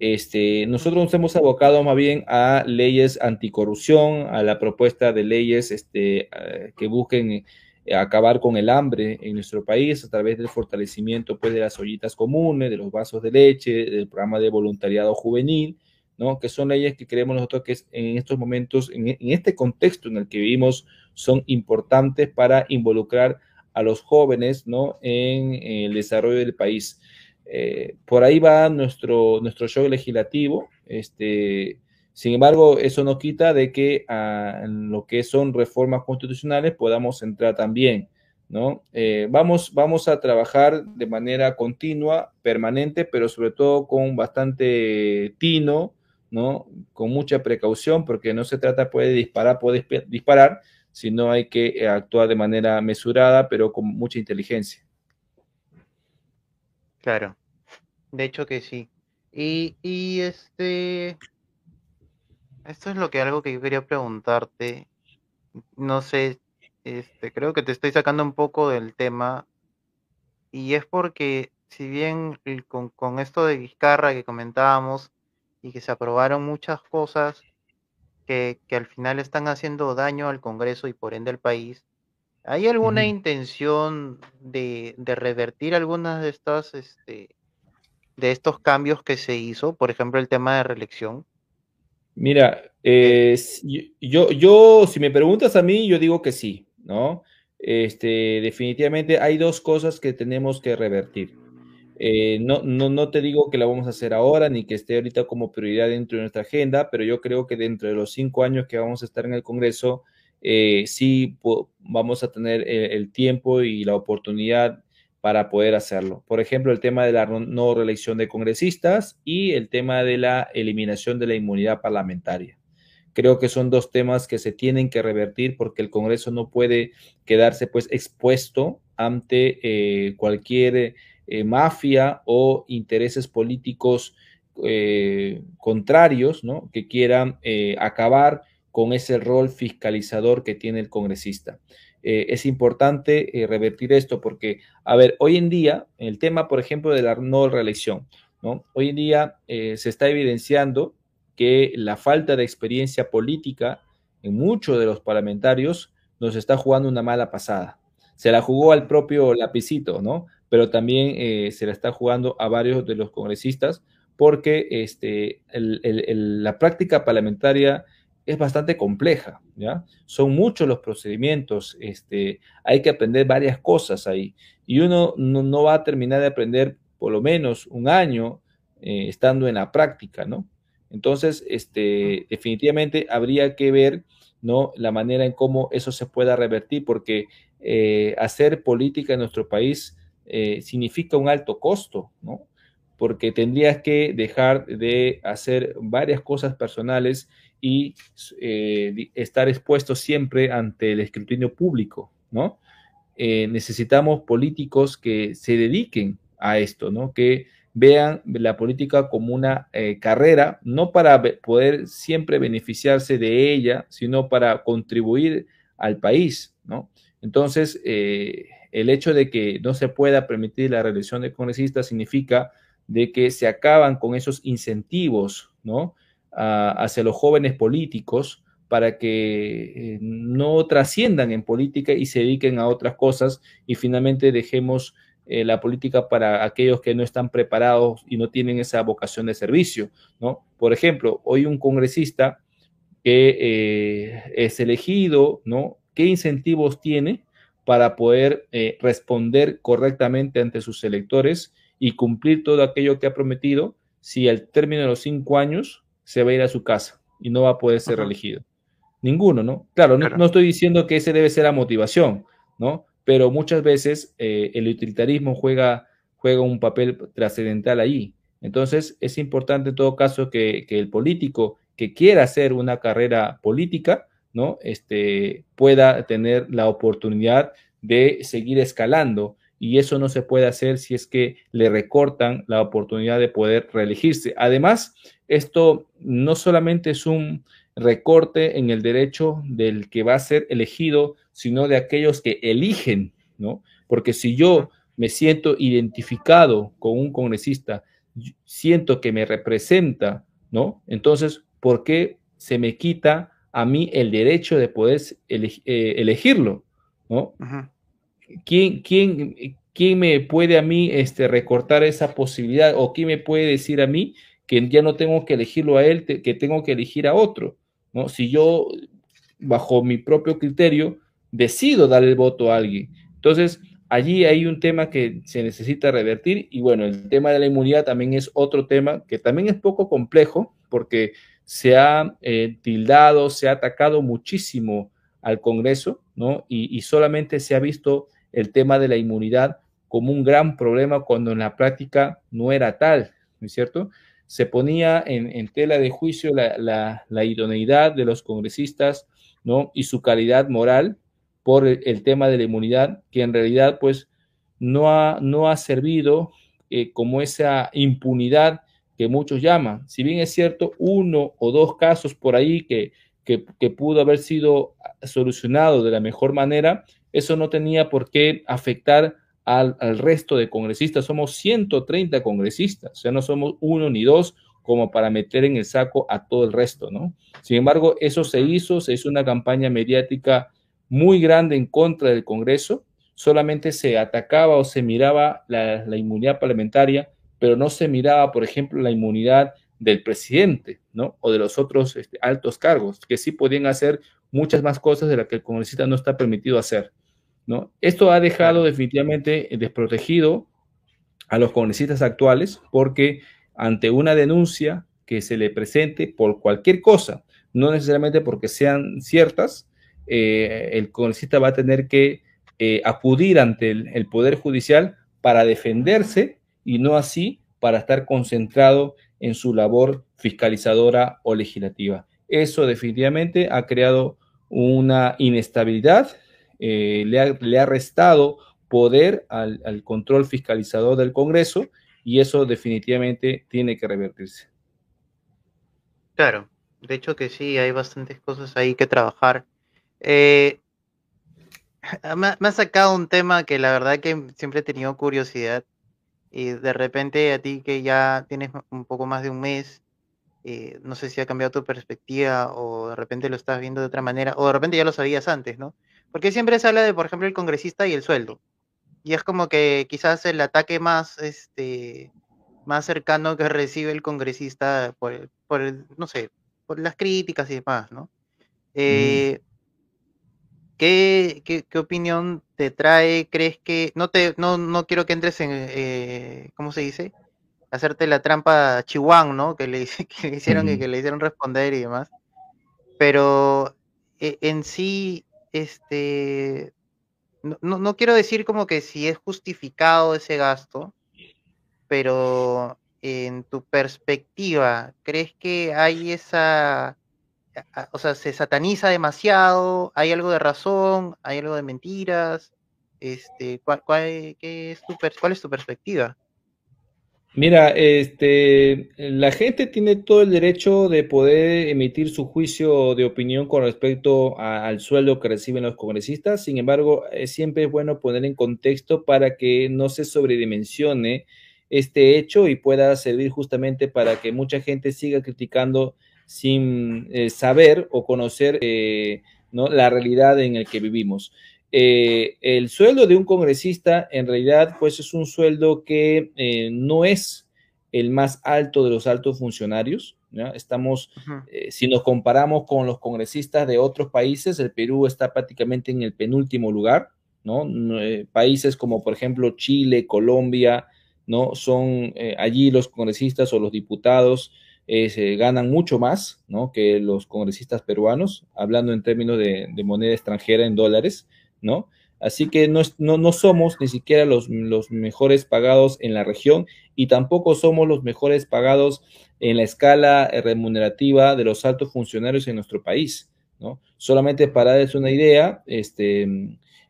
Este, nosotros nos hemos abocado más bien a leyes anticorrupción, a la propuesta de leyes este, que busquen acabar con el hambre en nuestro país a través del fortalecimiento pues, de las ollitas comunes, de los vasos de leche, del programa de voluntariado juvenil, ¿no? que son leyes que creemos nosotros que en estos momentos, en, este contexto en el que vivimos, son importantes para involucrar a los jóvenes ¿no? en, en el desarrollo del país. Eh, por ahí va nuestro, nuestro show legislativo. Este, sin embargo, eso no quita de que uh, en lo que son reformas constitucionales podamos entrar también, ¿no? Eh, vamos, vamos a trabajar de manera continua, permanente, pero sobre todo con bastante tino, ¿no? Con mucha precaución, porque no se trata pues, de disparar, puede disparar, sino hay que actuar de manera mesurada, pero con mucha inteligencia. Claro, de hecho que sí. Y, y este, esto es lo que algo que yo quería preguntarte. No sé, este, creo que te estoy sacando un poco del tema. Y es porque, si bien con, con esto de Vizcarra que comentábamos y que se aprobaron muchas cosas que, que, al final están haciendo daño al Congreso y por ende al país, ¿hay alguna intención de, de, revertir algunas de estas, este, de estos cambios que se hizo? Por ejemplo, el tema de reelección. Mira, eh, yo, yo, si me preguntas a mí, yo digo que sí, ¿no? Este, definitivamente hay dos cosas que tenemos que revertir. Eh, no, no, no te digo que la vamos a hacer ahora ni que esté ahorita como prioridad dentro de nuestra agenda, pero yo creo que dentro de los cinco años que vamos a estar en el Congreso, eh, sí vamos a tener el, tiempo y la oportunidad para poder hacerlo. Por ejemplo, el tema de la no reelección de congresistas y el tema de la eliminación de la inmunidad parlamentaria. Creo que son dos temas que se tienen que revertir porque el Congreso no puede quedarse pues expuesto ante eh, cualquier eh, mafia o intereses políticos eh, contrarios, ¿no? Que quieran acabar con ese rol fiscalizador que tiene el congresista. Es importante revertir esto porque, a ver, hoy en día, el tema, por ejemplo, de la no reelección, ¿no? Hoy en día se está evidenciando que la falta de experiencia política en muchos de los parlamentarios nos está jugando una mala pasada. Se la jugó al propio lapicito, ¿no? pero también eh, se la está jugando a varios de los congresistas porque este, la práctica parlamentaria es bastante compleja, ¿ya? Son muchos los procedimientos, este, hay que aprender varias cosas ahí y uno no, va a terminar de aprender por lo menos un año eh, estando en la práctica, ¿no? Entonces, este, definitivamente habría que ver, ¿no? La manera en cómo eso se pueda revertir, porque eh, hacer política en nuestro país eh, significa un alto costo, ¿no? Porque tendrías que dejar de hacer varias cosas personales y eh, estar expuesto siempre ante el escrutinio público, ¿no? Eh, necesitamos políticos que se dediquen a esto, ¿no? Que vean la política como una carrera, no para poder siempre beneficiarse de ella, sino para contribuir al país, ¿no? Entonces, el hecho de que no se pueda permitir la reelección de congresistas significa de que se acaban con esos incentivos, ¿no? Hacia los jóvenes políticos para que eh, no trasciendan en política y se dediquen a otras cosas y finalmente dejemos eh, la política para aquellos que no están preparados y no tienen esa vocación de servicio, ¿no? Por ejemplo, hoy un congresista que eh, es elegido, ¿no? ¿Qué incentivos tiene para poder eh, responder correctamente ante sus electores y cumplir todo aquello que ha prometido si al término de los cinco años se va a ir a su casa y no va a poder ser reelegido. Ninguno, ¿no? Claro, No, estoy diciendo que ese debe ser la motivación, ¿no? Pero muchas veces eh, el utilitarismo juega, juega un papel trascendental ahí. Entonces, es importante en todo caso que, que el político que quiera hacer una carrera política, ¿no? Este, pueda tener la oportunidad de seguir escalando y eso no se puede hacer si es que le recortan la oportunidad de poder reelegirse. Además, esto no solamente es un recorte en el derecho del que va a ser elegido, sino de aquellos que eligen, ¿no? Porque si yo me siento identificado con un congresista, siento que me representa, ¿no? Entonces, ¿por qué se me quita a mí el derecho de poder eh, elegirlo, ¿no? ¿Quién, quién, quién me puede a mí este, recortar esa posibilidad o quién me puede decir a mí que ya no tengo que elegirlo a él, que tengo que elegir a otro, ¿no? Si yo, bajo mi propio criterio, decido dar el voto a alguien. Entonces, allí hay un tema que se necesita revertir y bueno, el tema de la inmunidad también es otro tema que también es poco complejo porque se ha eh, tildado, se ha atacado muchísimo al Congreso, ¿no? Y, solamente se ha visto el tema de la inmunidad como un gran problema cuando en la práctica no era tal, ¿no es cierto? Se ponía en, tela de juicio la, idoneidad de los congresistas, ¿no? Y su calidad moral por el, tema de la inmunidad, que en realidad, pues, no ha, no ha servido eh, como esa impunidad que muchos llaman. Si bien es cierto, uno o dos casos por ahí que, que, pudo haber sido solucionado de la mejor manera, eso no tenía por qué afectar al, al, resto de congresistas. Somos 130 congresistas, o sea, no somos uno ni dos como para meter en el saco a todo el resto, ¿no? Sin embargo, eso se hizo, se hizo una campaña mediática muy grande en contra del Congreso, solamente se atacaba o se miraba la, la inmunidad parlamentaria pero no se miraba, por ejemplo, la inmunidad del presidente, ¿no? O de los otros este, altos cargos, que sí podían hacer muchas más cosas de las que el congresista no está permitido hacer, ¿no? Esto ha dejado definitivamente desprotegido a los congresistas actuales porque ante una denuncia que se le presente por cualquier cosa, no necesariamente porque sean ciertas, eh, el congresista va a tener que eh, acudir ante el, Poder Judicial para defenderse y no así para estar concentrado en su labor fiscalizadora o legislativa. Eso definitivamente ha creado una inestabilidad, eh, le, ha, restado poder al, al control fiscalizador del Congreso y eso definitivamente tiene que revertirse. Claro, de hecho que sí, hay bastantes cosas ahí que trabajar. Eh, me, ha sacado un tema que la verdad que siempre he tenido curiosidad y de repente a ti que ya tienes un poco más de un mes, eh, no sé si ha cambiado tu perspectiva o de repente lo estás viendo de otra manera o de repente ya lo sabías antes, ¿no? Porque siempre se habla de, por ejemplo, el congresista y el sueldo. Y es como que quizás el ataque más, este, más cercano que recibe el congresista por, por el, no sé, por las críticas y demás, ¿no? Eh, ¿qué, qué, opinión te trae? ¿Crees que no te no, no quiero que entres en eh, ¿cómo se dice? hacerte la trampa a Chihuahua, ¿no? Que le, que le hicieron y que le hicieron responder y demás. Pero e, en sí, este no, no quiero decir como que si es justificado ese gasto, pero en tu perspectiva, ¿crees que hay esa, o sea, se sataniza demasiado? ¿Hay algo de razón? ¿Hay algo de mentiras? Este, ¿cuál, es, tu, ¿Cuál es tu perspectiva? Mira, este, la gente tiene todo el derecho de poder emitir su juicio de opinión con respecto al sueldo que reciben los congresistas. Sin embargo, siempre es bueno poner en contexto para que no se sobredimensione este hecho y pueda servir justamente para que mucha gente siga criticando sin eh, saber o conocer eh, ¿no? la realidad en la que vivimos. Eh, el sueldo de un congresista en realidad pues es un sueldo que no es el más alto de los altos funcionarios. Estamos, si nos comparamos con los congresistas de otros países, el Perú está prácticamente en el penúltimo lugar, ¿no? países como por ejemplo Chile, Colombia, ¿no? Son eh, allí los congresistas o los diputados eh, se ganan mucho más, ¿no? Que los congresistas peruanos, hablando en términos de, moneda extranjera en dólares, ¿no? Así que no, somos ni siquiera los, mejores pagados en la región y tampoco somos los mejores pagados en la escala remunerativa de los altos funcionarios en nuestro país. Solamente para darles una idea, este,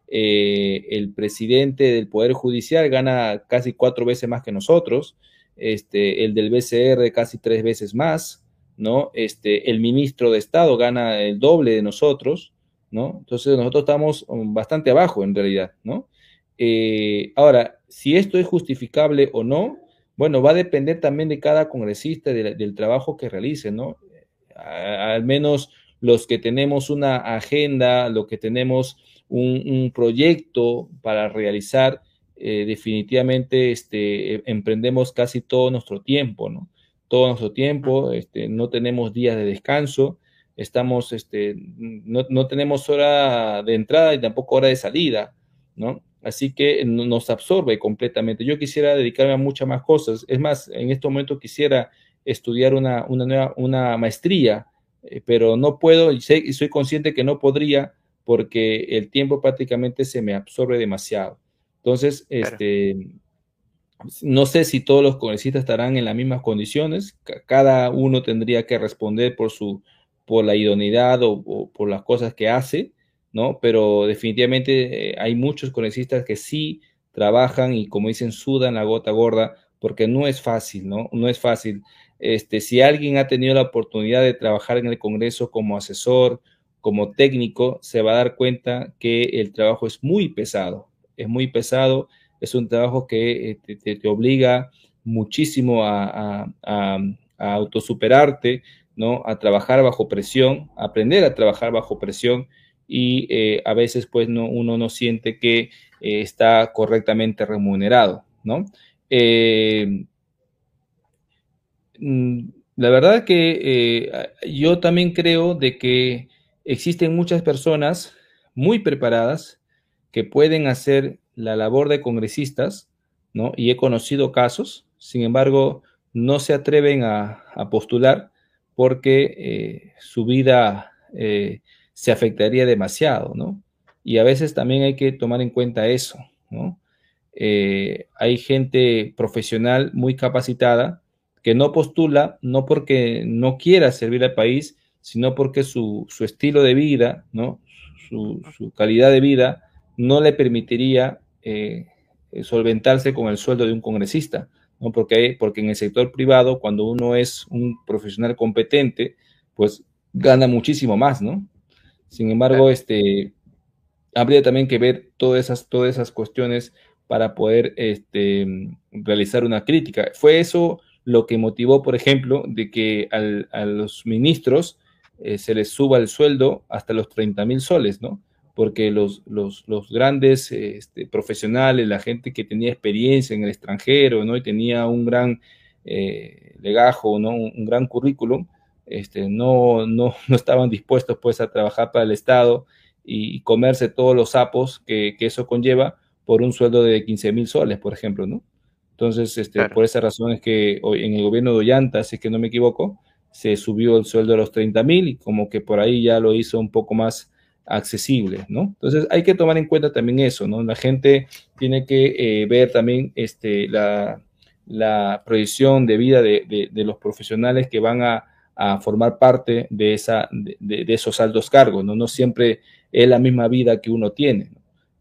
eh, el presidente del Poder Judicial gana casi cuatro veces más que nosotros, este, el del BCR casi tres veces más. Este, el ministro de Estado gana el doble de nosotros, ¿no? Entonces nosotros estamos um, bastante abajo en realidad, ¿no? Eh, ahora, si esto es justificable o no, bueno, va a depender también de cada congresista, del trabajo que realice, ¿no? al menos los que tenemos una agenda, lo que tenemos un, proyecto para realizar, eh, definitivamente este, emprendemos casi todo nuestro tiempo, ¿no? Todo nuestro tiempo, este, no tenemos días de descanso, estamos, este, no, no, tenemos hora de entrada y tampoco hora de salida, ¿no? Así que nos absorbe completamente. Yo quisiera dedicarme a muchas más cosas. Es más, en este momento quisiera estudiar una, una, nueva, una maestría, eh, pero no puedo y, sé, y soy consciente que no podría porque el tiempo prácticamente se me absorbe demasiado. Entonces, este, no sé si todos los congresistas estarán en las mismas condiciones, cada uno tendría que responder por su por la idoneidad o, por las cosas que hace, ¿no? Pero definitivamente eh, hay muchos congresistas que sí trabajan y como dicen, sudan la gota gorda, porque no es fácil, ¿no? No es fácil. Este, si alguien ha tenido la oportunidad de trabajar en el Congreso como asesor, como técnico se va a dar cuenta que el trabajo es muy pesado, es muy pesado, es un trabajo que eh, te, obliga muchísimo a, autosuperarte, ¿no? A trabajar bajo presión, aprender a trabajar bajo presión y eh, a veces pues no, uno no siente que eh, está correctamente remunerado, ¿no? Mm, La verdad que eh, yo también creo de que existen muchas personas muy preparadas que pueden hacer la labor de congresistas, ¿no? Y he conocido casos, sin embargo, no se atreven a postular porque eh, su vida eh, se afectaría demasiado, ¿no? Y a veces también hay que tomar en cuenta eso, ¿no? Eh, hay gente profesional muy capacitada que no postula, no porque no quiera servir al país, sino porque su, su estilo de vida, ¿no? Su, calidad de vida no le permitiría solventarse con el sueldo de un congresista. ¿No? Porque, porque en el sector privado, cuando uno es un profesional competente, pues gana muchísimo más, ¿no? Sin embargo, este, habría también que ver todas esas, todas esas cuestiones para poder este, realizar una crítica. Fue eso lo que motivó, por ejemplo, de que al, a los ministros eh, se les suba el sueldo hasta los 30 mil soles, ¿no? Porque los, los, los grandes este, profesionales, la gente que tenía experiencia en el extranjero, ¿no? Y tenía un gran eh, legajo, ¿no? Un, un, gran currículum, este, no, no, no estaban dispuestos pues a trabajar para el Estado y, y comerse todos los sapos que, que, eso conlleva por un sueldo de 15 mil soles, por ejemplo, ¿no? Entonces, este, claro. por esa razón es que hoy en el gobierno de Ollanta, si es que no me equivoco, se subió el sueldo a los 30 mil y como que por ahí ya lo hizo un poco más accesible, ¿no? Entonces hay que tomar en cuenta también eso, ¿no? La gente tiene que eh, ver también este, la, la, proyección de vida de, de, los profesionales que van a, a, formar parte de, esa, de, de, esos altos cargos, ¿no? No siempre es la misma vida que uno tiene.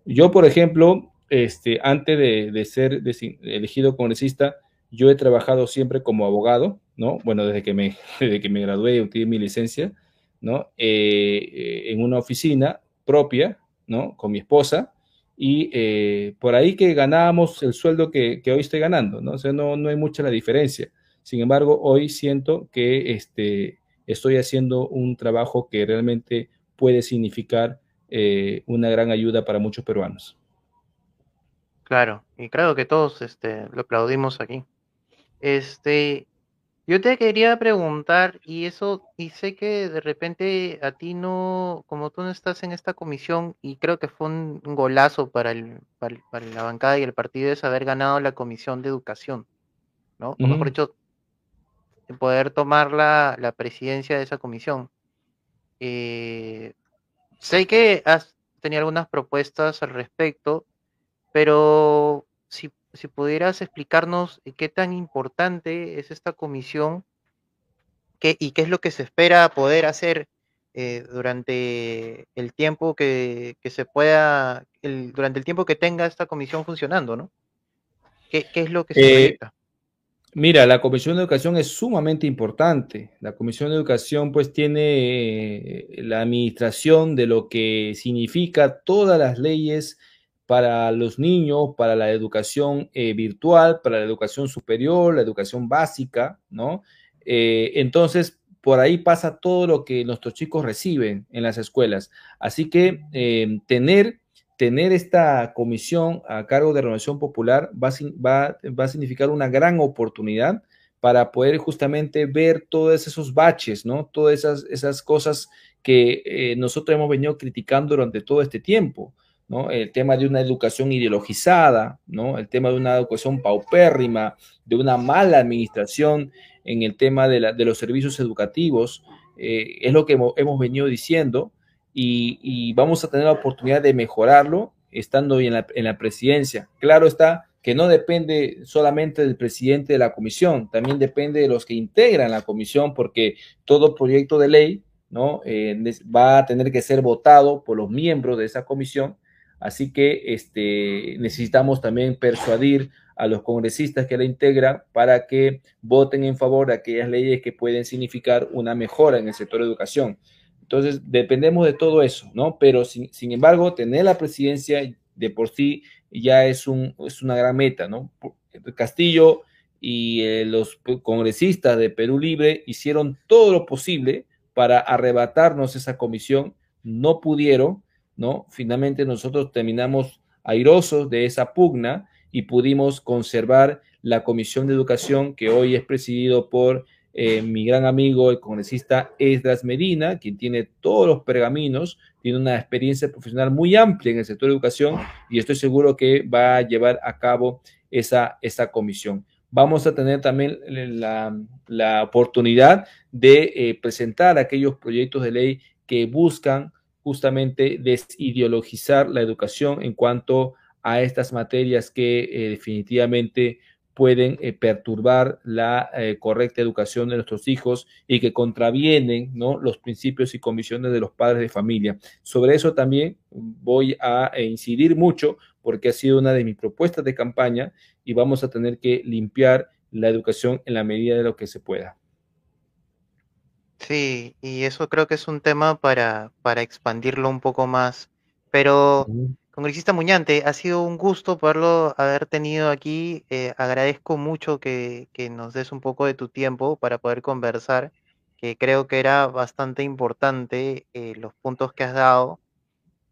Yo, por ejemplo, este, antes de, ser elegido congresista, yo he trabajado siempre como abogado, ¿no? Bueno, desde que me, desde que me gradué obtuve mi licencia, ¿no? Eh, en una oficina propia, ¿no? Con mi esposa, y eh, por ahí que ganábamos el sueldo que, que, hoy estoy ganando, ¿no? O sea, no, no hay mucha la diferencia. Sin embargo, hoy siento que este, estoy haciendo un trabajo que realmente puede significar eh, una gran ayuda para muchos peruanos. Claro, y creo que todos este, lo aplaudimos aquí. Este, yo te quería preguntar, y eso, y sé que de repente a ti no, como tú no estás en esta comisión, y creo que fue un golazo para, el, para, para la bancada y el partido es haber ganado la comisión de educación, ¿no? O mejor dicho, poder tomar la, la presidencia de esa comisión. Eh, sé que has tenido algunas propuestas al respecto, pero si si pudieras explicarnos qué tan importante es esta comisión qué, y qué es lo que se espera poder hacer eh, durante el tiempo que, que se pueda, el, durante el tiempo que tenga esta comisión funcionando, ¿no? ¿Qué, qué es lo que se eh, proyecta? Mira, la Comisión de Educación es sumamente importante. La Comisión de Educación pues tiene eh, la administración de lo que significa todas las leyes para los niños, para la educación eh, virtual, para la educación superior, la educación básica, ¿no? Eh, entonces, por ahí pasa todo lo que nuestros chicos reciben en las escuelas. Así que eh, tener, tener esta comisión a cargo de Renovación Popular va, va, va a significar una gran oportunidad para poder justamente ver todos esos baches, ¿no? Todas esas, esas cosas que eh, nosotros hemos venido criticando durante todo este tiempo. ¿No? El tema de una educación ideologizada, ¿no? El tema de una educación paupérrima, de una mala administración en el tema de, los servicios educativos, eh, es lo que hemos, venido diciendo y, vamos a tener la oportunidad de mejorarlo estando en la, en la presidencia. Claro está que no depende solamente del presidente de la comisión, también depende de los que integran la comisión, porque todo proyecto de ley. Eh, va a tener que ser votado por los miembros de esa comisión Así que este, necesitamos también persuadir a los congresistas que la integran para que voten en favor de aquellas leyes que pueden significar una mejora en el sector de educación. Entonces, dependemos de todo eso, ¿no? Pero, sin, embargo, tener la presidencia de por sí ya es, un, es una gran meta, ¿no? Castillo y eh, los congresistas de Perú Libre hicieron todo lo posible para arrebatarnos esa comisión, no pudieron, ¿no? Finalmente nosotros terminamos airosos de esa pugna y pudimos conservar la Comisión de Educación que hoy es presidido por eh, mi gran amigo, el congresista Esdras Medina, quien tiene todos los pergaminos, tiene una experiencia profesional muy amplia en el sector de educación y estoy seguro que va a llevar a cabo esa, esa comisión. Vamos a tener también la, la oportunidad de eh, presentar aquellos proyectos de ley que buscan justamente desideologizar la educación en cuanto a estas materias que eh, definitivamente pueden eh, perturbar la eh, correcta educación de nuestros hijos y que contravienen ¿no? los principios y comisiones de los padres de familia. Sobre eso también voy a incidir mucho porque ha sido una de mis propuestas de campaña y vamos a tener que limpiar la educación en la medida de lo que se pueda. Sí, y eso creo que es un tema para, para expandirlo un poco más. Pero, congresista Muñante, ha sido un gusto poderlo haber tenido aquí. Eh, agradezco mucho que, que, nos des un poco de tu tiempo para poder conversar, que creo que era bastante importante eh, los puntos que has dado.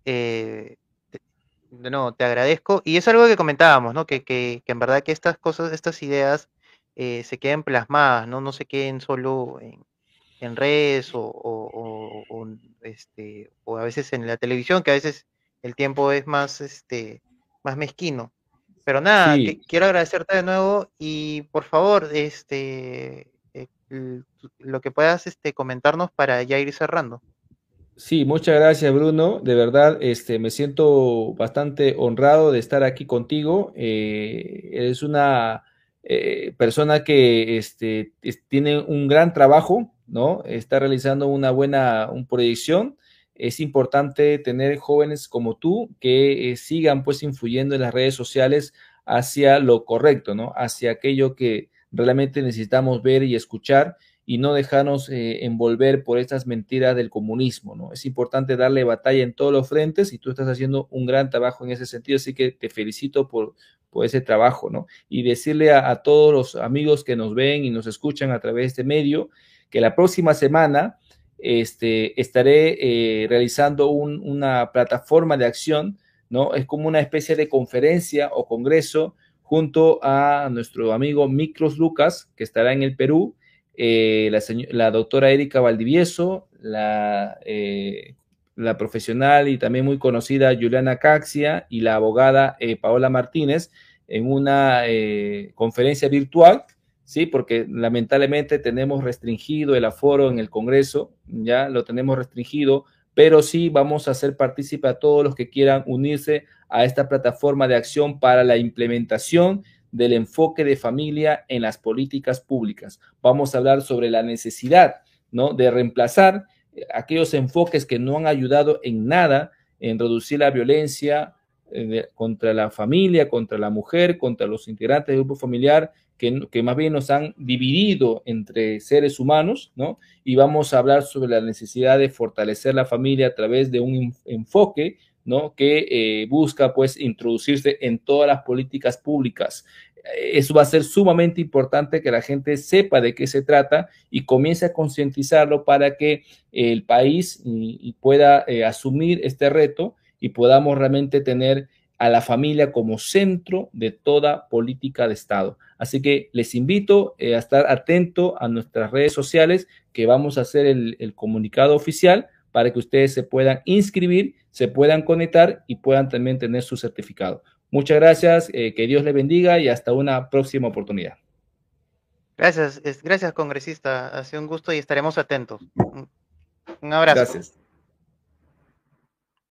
Eh, no, te agradezco. Y es algo que comentábamos, ¿no? Que, que, que en verdad que estas cosas, estas ideas se queden plasmadas, ¿no? No se queden solo en en redes o, este, o a veces en la televisión, que a veces el tiempo es más, este, más mezquino. Pero nada, quiero agradecerte de nuevo y por favor, este, eh, lo que puedas este, comentarnos para ya ir cerrando. Sí, muchas gracias Bruno. De verdad, este, me siento bastante honrado de estar aquí contigo. Eh, eres una eh, persona que este, tiene un gran trabajo, ¿no? Está realizando una buena proyección. Es importante tener jóvenes como tú que eh, sigan pues influyendo en las redes sociales hacia lo correcto, ¿no? Hacia aquello que realmente necesitamos ver y escuchar y no dejarnos eh, envolver por estas mentiras del comunismo, ¿no? Es importante darle batalla en todos los frentes y tú estás haciendo un gran trabajo en ese sentido, así que te felicito por, por ese trabajo, ¿no? Y decirle a, a todos los amigos que nos ven y nos escuchan a través de este medio que la próxima semana este, estaré eh, realizando una plataforma de acción, ¿no? Es como una especie de conferencia o congreso junto a nuestro amigo Miklos Lucas, que estará en el Perú, eh, la, doctora Erika Valdivieso, la, eh, la, profesional y también muy conocida Juliana Caxia y la abogada Paola Martínez en una conferencia virtual ¿sí? Porque lamentablemente tenemos restringido el aforo en el Congreso, ya lo tenemos restringido, pero sí vamos a hacer partícipe a todos los que quieran unirse a esta plataforma de acción para la implementación del enfoque de familia en las políticas públicas. Vamos a hablar sobre la necesidad, ¿no? De reemplazar aquellos enfoques que no han ayudado en nada en reducir la violencia eh, contra la familia, contra la mujer, contra los integrantes del grupo familiar que, más bien nos han dividido entre seres humanos, ¿no? Y vamos a hablar sobre la necesidad de fortalecer la familia a través de un enfoque, ¿no? Que eh, busca, pues, introducirse en todas las políticas públicas. Eso va a ser sumamente importante que la gente sepa de qué se trata y comience a concientizarlo para que el país pueda eh, asumir este reto y podamos realmente tener a la familia como centro de toda política de Estado. Así que les invito eh, a estar atento a nuestras redes sociales que vamos a hacer el, comunicado oficial para que ustedes se puedan inscribir, se puedan conectar y puedan también tener su certificado. Muchas gracias, eh, que Dios le bendiga y hasta una próxima oportunidad. Gracias, gracias congresista, ha sido un gusto y estaremos atentos. Un abrazo. Gracias.